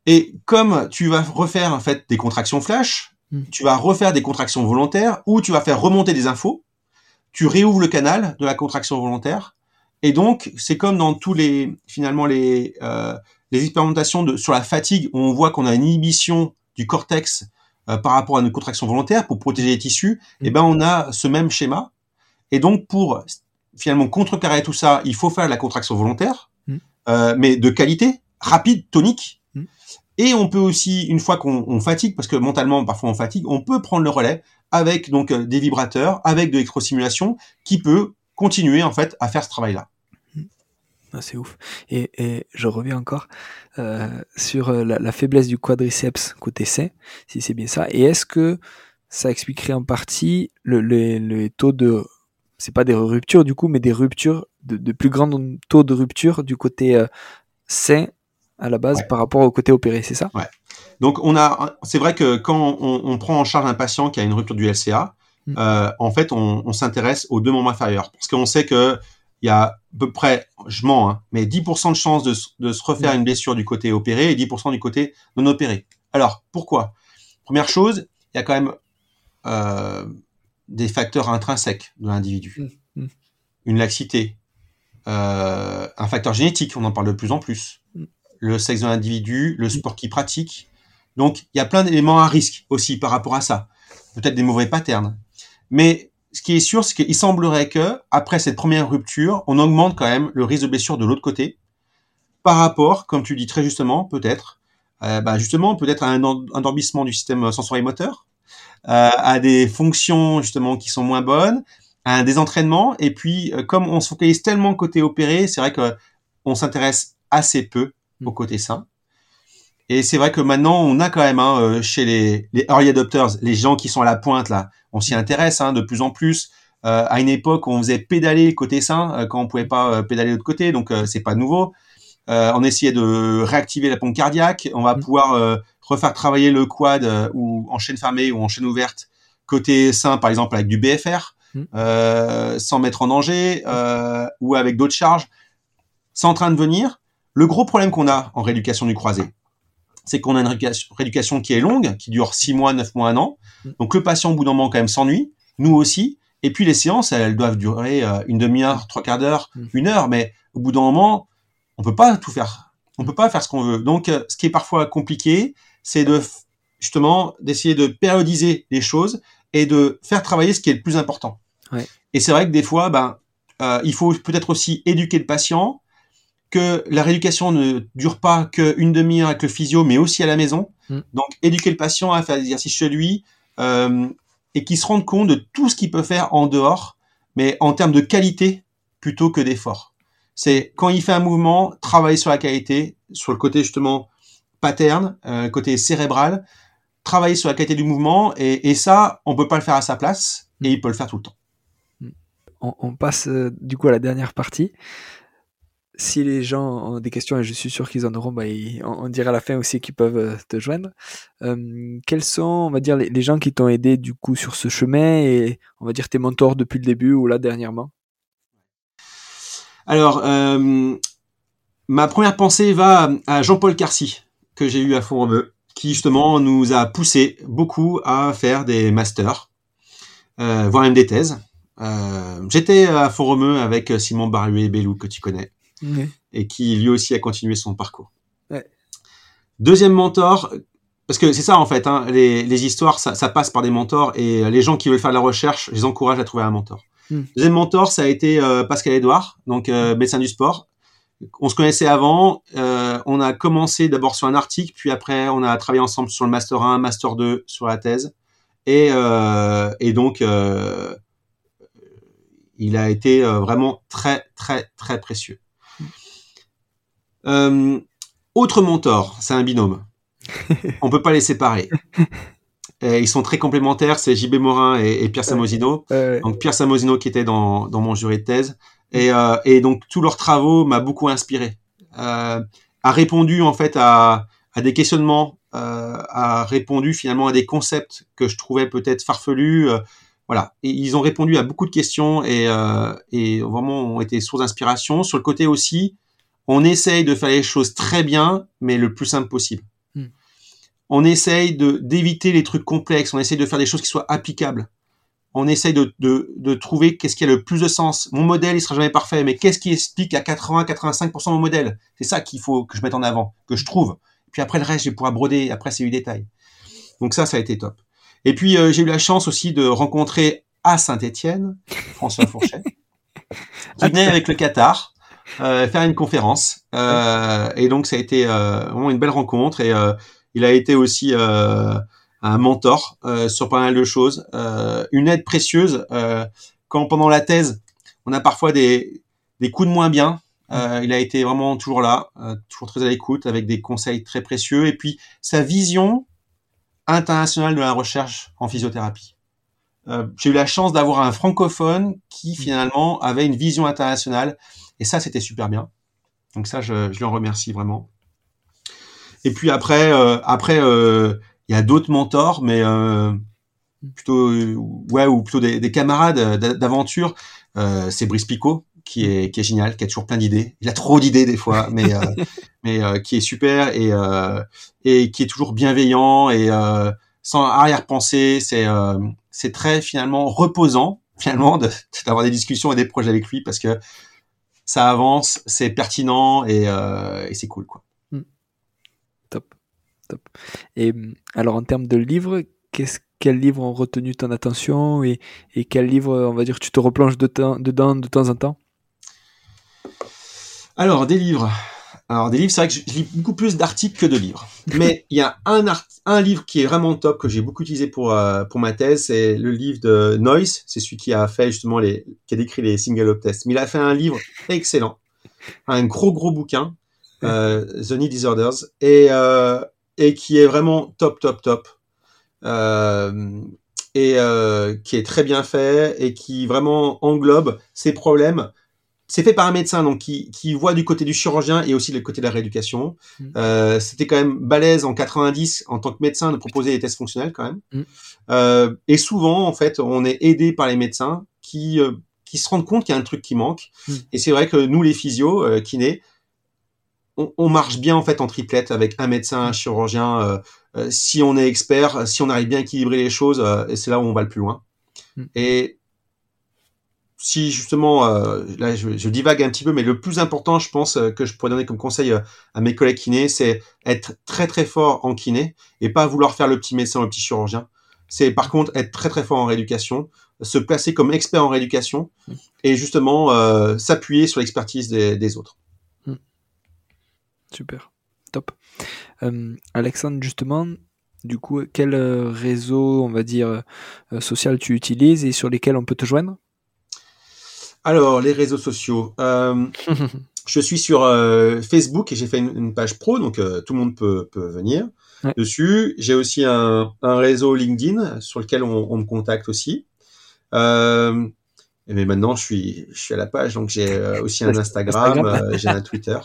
S2: Et comme tu vas refaire en fait des contractions flash, mm. tu vas refaire des contractions volontaires ou tu vas faire remonter des infos, tu réouvres le canal de la contraction volontaire. Et donc, c'est comme dans tous les, finalement, les, euh, les expérimentations de, sur la fatigue, où on voit qu'on a une inhibition du cortex euh, par rapport à une contraction volontaire pour protéger les tissus, mmh. et ben on a ce même schéma. Et donc pour finalement contrecarrer tout ça, il faut faire la contraction volontaire, mmh. euh, mais de qualité, rapide, tonique. Mmh. Et on peut aussi, une fois qu'on fatigue, parce que mentalement parfois on fatigue, on peut prendre le relais avec donc euh, des vibrateurs, avec de l'électrostimulation, qui peut continuer en fait à faire ce travail-là.
S3: Ah, c'est ouf. Et, et, je reviens encore euh, sur euh, la, la, faiblesse du quadriceps côté C, si c'est bien ça. Et est-ce que ça expliquerait en partie le, le, le taux de, c'est pas des ruptures du coup, mais des ruptures, de, de plus grand taux de rupture du côté euh, sain à la base
S2: Ouais.
S3: par rapport au côté opéré, c'est ça?
S2: Ouais. Donc on a, c'est vrai que quand on, on prend en charge un patient qui a une rupture du LCA,
S3: Mm.
S2: euh, en fait on, on s'intéresse aux deux membres inférieurs parce qu'on sait que il y a à peu près, je mens, hein, mais 10% de chances de, se- de se refaire une blessure du côté opéré et 10% du côté non opéré. Alors pourquoi? Première chose, il y a quand même euh, des facteurs intrinsèques de l'individu,
S3: Mm. Mm.
S2: une laxité, euh, un facteur génétique, on en parle de plus en plus,
S3: Mm.
S2: le sexe de l'individu, le sport qu'il pratique. Donc, il y a plein d'éléments à risque aussi par rapport à ça. Peut-être des mauvais patterns. Mais ce qui est sûr, c'est qu'il semblerait que, après cette première rupture, on augmente quand même le risque de blessure de l'autre côté, par rapport, comme tu dis très justement, peut-être, euh, bah justement, peut-être à un en- endormissement du système sensorimoteur, euh, à des fonctions justement qui sont moins bonnes, à un désentraînement. Et puis, euh, comme on se focalise tellement côté opéré, c'est vrai que on s'intéresse assez peu au côté sain. Et c'est vrai que maintenant, on a quand même hein, euh, chez les, les early adopters, les gens qui sont à la pointe là, on s'y intéresse hein, de plus en plus. Euh, à une époque, on faisait pédaler le côté sain euh, quand on pouvait pas euh, pédaler de l'autre côté, donc c'est pas nouveau. On essayait de réactiver la pompe cardiaque. On va
S3: Mm.
S2: pouvoir refaire travailler le quad ou en chaîne fermée ou en chaîne ouverte côté sain, par exemple avec du BFR,
S3: Mm.
S2: sans mettre en danger ou avec d'autres charges. C'est en train de venir. Le gros problème qu'on a en rééducation du croisé, c'est qu'on a une rééducation, qui est longue, qui dure 6 mois, 9 mois, un an.
S3: Mm.
S2: Donc le patient, au bout d'un moment, quand même, s'ennuie. Nous aussi. Et puis les séances, elles doivent durer euh, une demi-heure, trois quarts d'heure,
S3: Mm.
S2: une heure. Mais au bout d'un moment, on peut pas tout faire. On peut pas faire ce qu'on veut. Donc, euh, ce qui est parfois compliqué, c'est de justement d'essayer de périodiser les choses et de faire travailler ce qui est le plus important.
S3: Ouais.
S2: Et c'est vrai que des fois, ben, euh, il faut peut-être aussi éduquer le patient, que la rééducation ne dure pas qu'une demi-heure avec le physio, mais aussi à la maison.
S3: Mm.
S2: Donc, éduquer le patient à faire des exercices chez lui euh, et qu'il se rende compte de tout ce qu'il peut faire en dehors, mais en termes de qualité plutôt que d'effort. C'est quand il fait un mouvement, travailler sur la qualité, sur le côté justement pattern, euh, côté cérébral, travailler sur la qualité du mouvement, et, et ça, on peut pas le faire à sa place, et il peut le faire tout le temps.
S3: on, on passe euh, du coup à la dernière partie. Si les gens ont des questions, et je suis sûr qu'ils en auront, bah, on, dira à la fin aussi qu'ils peuvent euh, te joindre. Euh, quels sont, on va dire, les, gens qui t'ont aidé du coup sur ce chemin et on va dire tes mentors depuis le début ou là dernièrement?
S2: Alors, euh, ma première pensée va à Jean-Paul Carcy, que j'ai eu à Font-Romeu, qui justement nous a poussé beaucoup à faire des masters, voire même des thèses. J'étais à Font-Romeu avec Simon Barruet-Bellou, que tu connais, et qui lui aussi a continué son parcours.
S3: Ouais.
S2: Deuxième mentor, parce que c'est ça en fait, hein, les, les histoires, ça, ça passe par des mentors, et les gens qui veulent faire de la recherche, je les encourage à trouver un mentor.
S3: Hmm.
S2: Deuxième mentor, ça a été euh, Pascal Edouard, donc euh, médecin du sport. On se connaissait avant, euh, on a commencé d'abord sur un article, puis après on a travaillé ensemble sur le master 1, master 2, sur la thèse, et, et donc il a été vraiment très très très précieux. Euh, autre mentor, c'est un binôme. On peut pas les séparer. Et ils sont très complémentaires, c'est JB Morin et, et Pierre Samosino.
S3: Euh,
S2: Donc Pierre Samosino qui était dans, dans mon jury de thèse. Et, euh, et donc tous leurs travaux m'a beaucoup inspiré. Euh, a répondu en fait à, à des questionnements, euh, a répondu finalement à des concepts que je trouvais peut-être farfelus. euh, voilà, et ils ont répondu à beaucoup de questions et, euh, et vraiment ont été source d'inspiration. Sur le côté aussi, on essaye de faire les choses très bien, mais le plus simple possible.
S3: Hmm.
S2: On essaye de d'éviter les trucs complexes. On essaye de faire des choses qui soient applicables on essaye de, de, de trouver qu'est-ce qui a le plus de sens. Mon modèle, il sera jamais parfait, mais qu'est-ce qui explique à 80-85% mon modèle? C'est ça qu'il faut que je mette en avant, que je trouve. Puis après, le reste, je vais pouvoir broder. Après, c'est du détail. Donc ça, ça a été top. Et puis, euh, j'ai eu la chance aussi de rencontrer à Saint-Étienne François Fourchet, qui venait avec le Qatar faire une conférence. Euh, et donc, ça a été euh, vraiment une belle rencontre. Et euh, il a été aussi... Euh, un mentor euh, sur pas mal de choses, euh, une aide précieuse euh, quand pendant la thèse on a parfois des, des coups de moins bien, Euh, il a été vraiment toujours là, euh, toujours très à l'écoute, avec des conseils très précieux. Et puis sa vision internationale de la recherche en physiothérapie. Euh, J'ai eu la chance d'avoir un francophone qui finalement avait une vision internationale. Et ça, c'était super bien. Donc ça, je, je lui en remercie vraiment. Et puis après, euh, après, euh, il y a d'autres mentors, mais euh, plutôt, ouais, ou plutôt des, des camarades d'a- d'aventure. C'est Brice Picot qui est qui est génial, qui a toujours plein d'idées. Il a trop d'idées des fois, mais mais qui est super et et qui est toujours bienveillant et sans arrière-pensée. C'est c'est très finalement reposant finalement de- d'avoir des discussions et des projets avec lui parce que ça avance, c'est pertinent et, euh, et c'est cool quoi.
S3: Top. Top. Et hum, alors, en termes de livres, qu'est-ce, quels livres ont retenu ton attention et, et quels livres, on va dire, tu te replonges de dedans de temps en temps?
S2: Alors, des livres. Alors, des livres, c'est vrai que je lis beaucoup plus d'articles que de livres. Mais il y a un, art- un livre qui est vraiment top, que j'ai beaucoup utilisé pour, euh, pour ma thèse, c'est le livre de Noyce. C'est celui qui a fait justement les, qui a décrit les single up tests. Mais il a fait un livre excellent. Un gros, gros bouquin, euh, The Need Disorders, et, euh, et qui est vraiment top, top, top. Euh, et qui est très bien fait et qui vraiment englobe ces problèmes c'est fait par un médecin donc qui, qui voit du côté du chirurgien et aussi le côté de la rééducation.
S3: Mm.
S2: Euh, C'était quand même balèze en 90 en tant que médecin de proposer des tests fonctionnels quand même.
S3: Mm.
S2: Euh, et souvent en fait on est aidé par les médecins qui euh, qui se rendent compte qu'il y a un truc qui manque.
S3: Mm.
S2: Et c'est vrai que nous les physios euh, kinés on, on marche bien en fait en triplette avec un médecin, un chirurgien. euh, euh, si on est expert, si on arrive bien à équilibrer les choses, euh, et c'est là où on va le plus loin. Et si justement, euh, là je, je divague un petit peu, mais le plus important, je pense, euh, que je pourrais donner comme conseil euh, à mes collègues kinés, c'est être très très fort en kiné et pas vouloir faire le petit médecin, le petit chirurgien. C'est par contre être très très fort en rééducation, se placer comme expert en rééducation
S3: Mm.
S2: et justement s'appuyer sur l'expertise des, des autres.
S3: Super. Top. Alexandre, justement, du coup, quel réseau, on va dire, social tu utilises et sur lesquels on peut te joindre?
S2: Alors, les réseaux sociaux. Euh, je suis sur euh, Facebook et j'ai fait une, une page pro, donc euh, tout le monde peut, peut venir
S3: Ouais.
S2: dessus. J'ai aussi un, un réseau LinkedIn sur lequel on, on me contacte aussi. Euh, mais maintenant, je suis, je suis à la page, donc j'ai aussi un Instagram, j'ai un Twitter.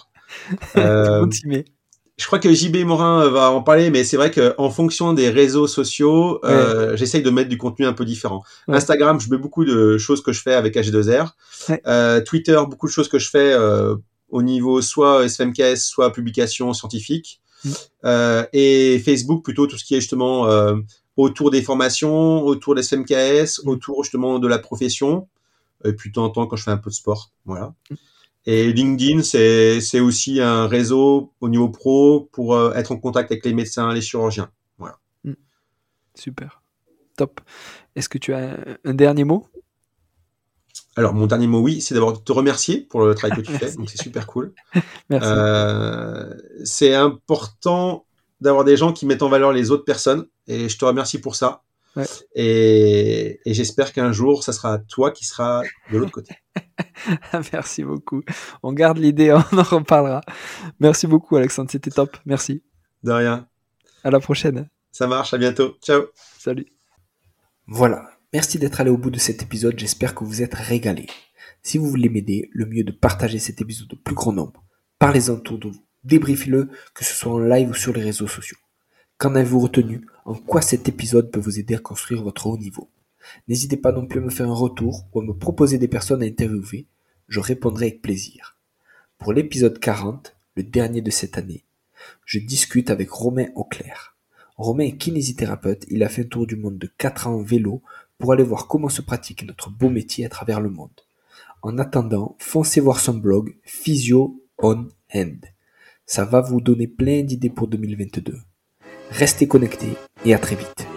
S2: Je crois que JB Morin euh, va en parler, mais c'est vrai qu'en fonction des réseaux sociaux, euh, j'essaye de mettre du contenu un peu différent.
S3: Ouais.
S2: Instagram, je mets beaucoup de choses que je fais avec AG2R.
S3: Ouais.
S2: Euh, Twitter, beaucoup de choses que je fais euh, au niveau soit SFMKS, soit publication scientifique.
S3: Mm.
S2: Euh, et Facebook, plutôt tout ce qui est justement euh, autour des formations, autour des SFMKS,
S3: Mm.
S2: autour justement de la profession. Et puis de temps en temps quand je fais un peu de sport. Voilà.
S3: Mm.
S2: Et LinkedIn, c'est aussi un réseau au niveau pro pour euh, être en contact avec les médecins, les chirurgiens.
S3: Super. Top. Est-ce que tu as un, dernier mot?
S2: Alors, mon dernier mot, oui, c'est d'abord de te remercier pour le travail que tu fais. Donc, c'est super cool.
S3: Merci.
S2: Euh, c'est important d'avoir des gens qui mettent en valeur les autres personnes. Et je te remercie pour ça.
S3: Ouais.
S2: Et, et j'espère qu'un jour, ça sera toi qui seras de l'autre côté.
S3: Merci beaucoup. On garde l'idée, on en reparlera. Merci beaucoup, Alexandre. C'était top. Merci.
S2: De rien.
S3: À la prochaine.
S2: Ça marche. À bientôt. Ciao.
S3: Salut.
S1: Voilà, merci d'être allé au bout de cet épisode, j'espère que vous êtes régalés. Si vous voulez m'aider, le mieux est de partager cet épisode au plus grand nombre. Parlez-en autour de vous, débriefez-le, que ce soit en live ou sur les réseaux sociaux. Qu'en avez-vous retenu? En quoi cet épisode peut vous aider à construire votre haut niveau? N'hésitez pas non plus à me faire un retour ou à me proposer des personnes à interviewer, je répondrai avec plaisir. Pour l'épisode 40, le dernier de cette année, je discute avec Romain Auclair. Romain est kinésithérapeute, il a fait un tour du monde de 4 ans en vélo pour aller voir comment se pratique notre beau métier à travers le monde. En attendant, foncez voir son blog Physio on End. Ça va vous donner plein d'idées pour 2022. Restez connectés et à très vite.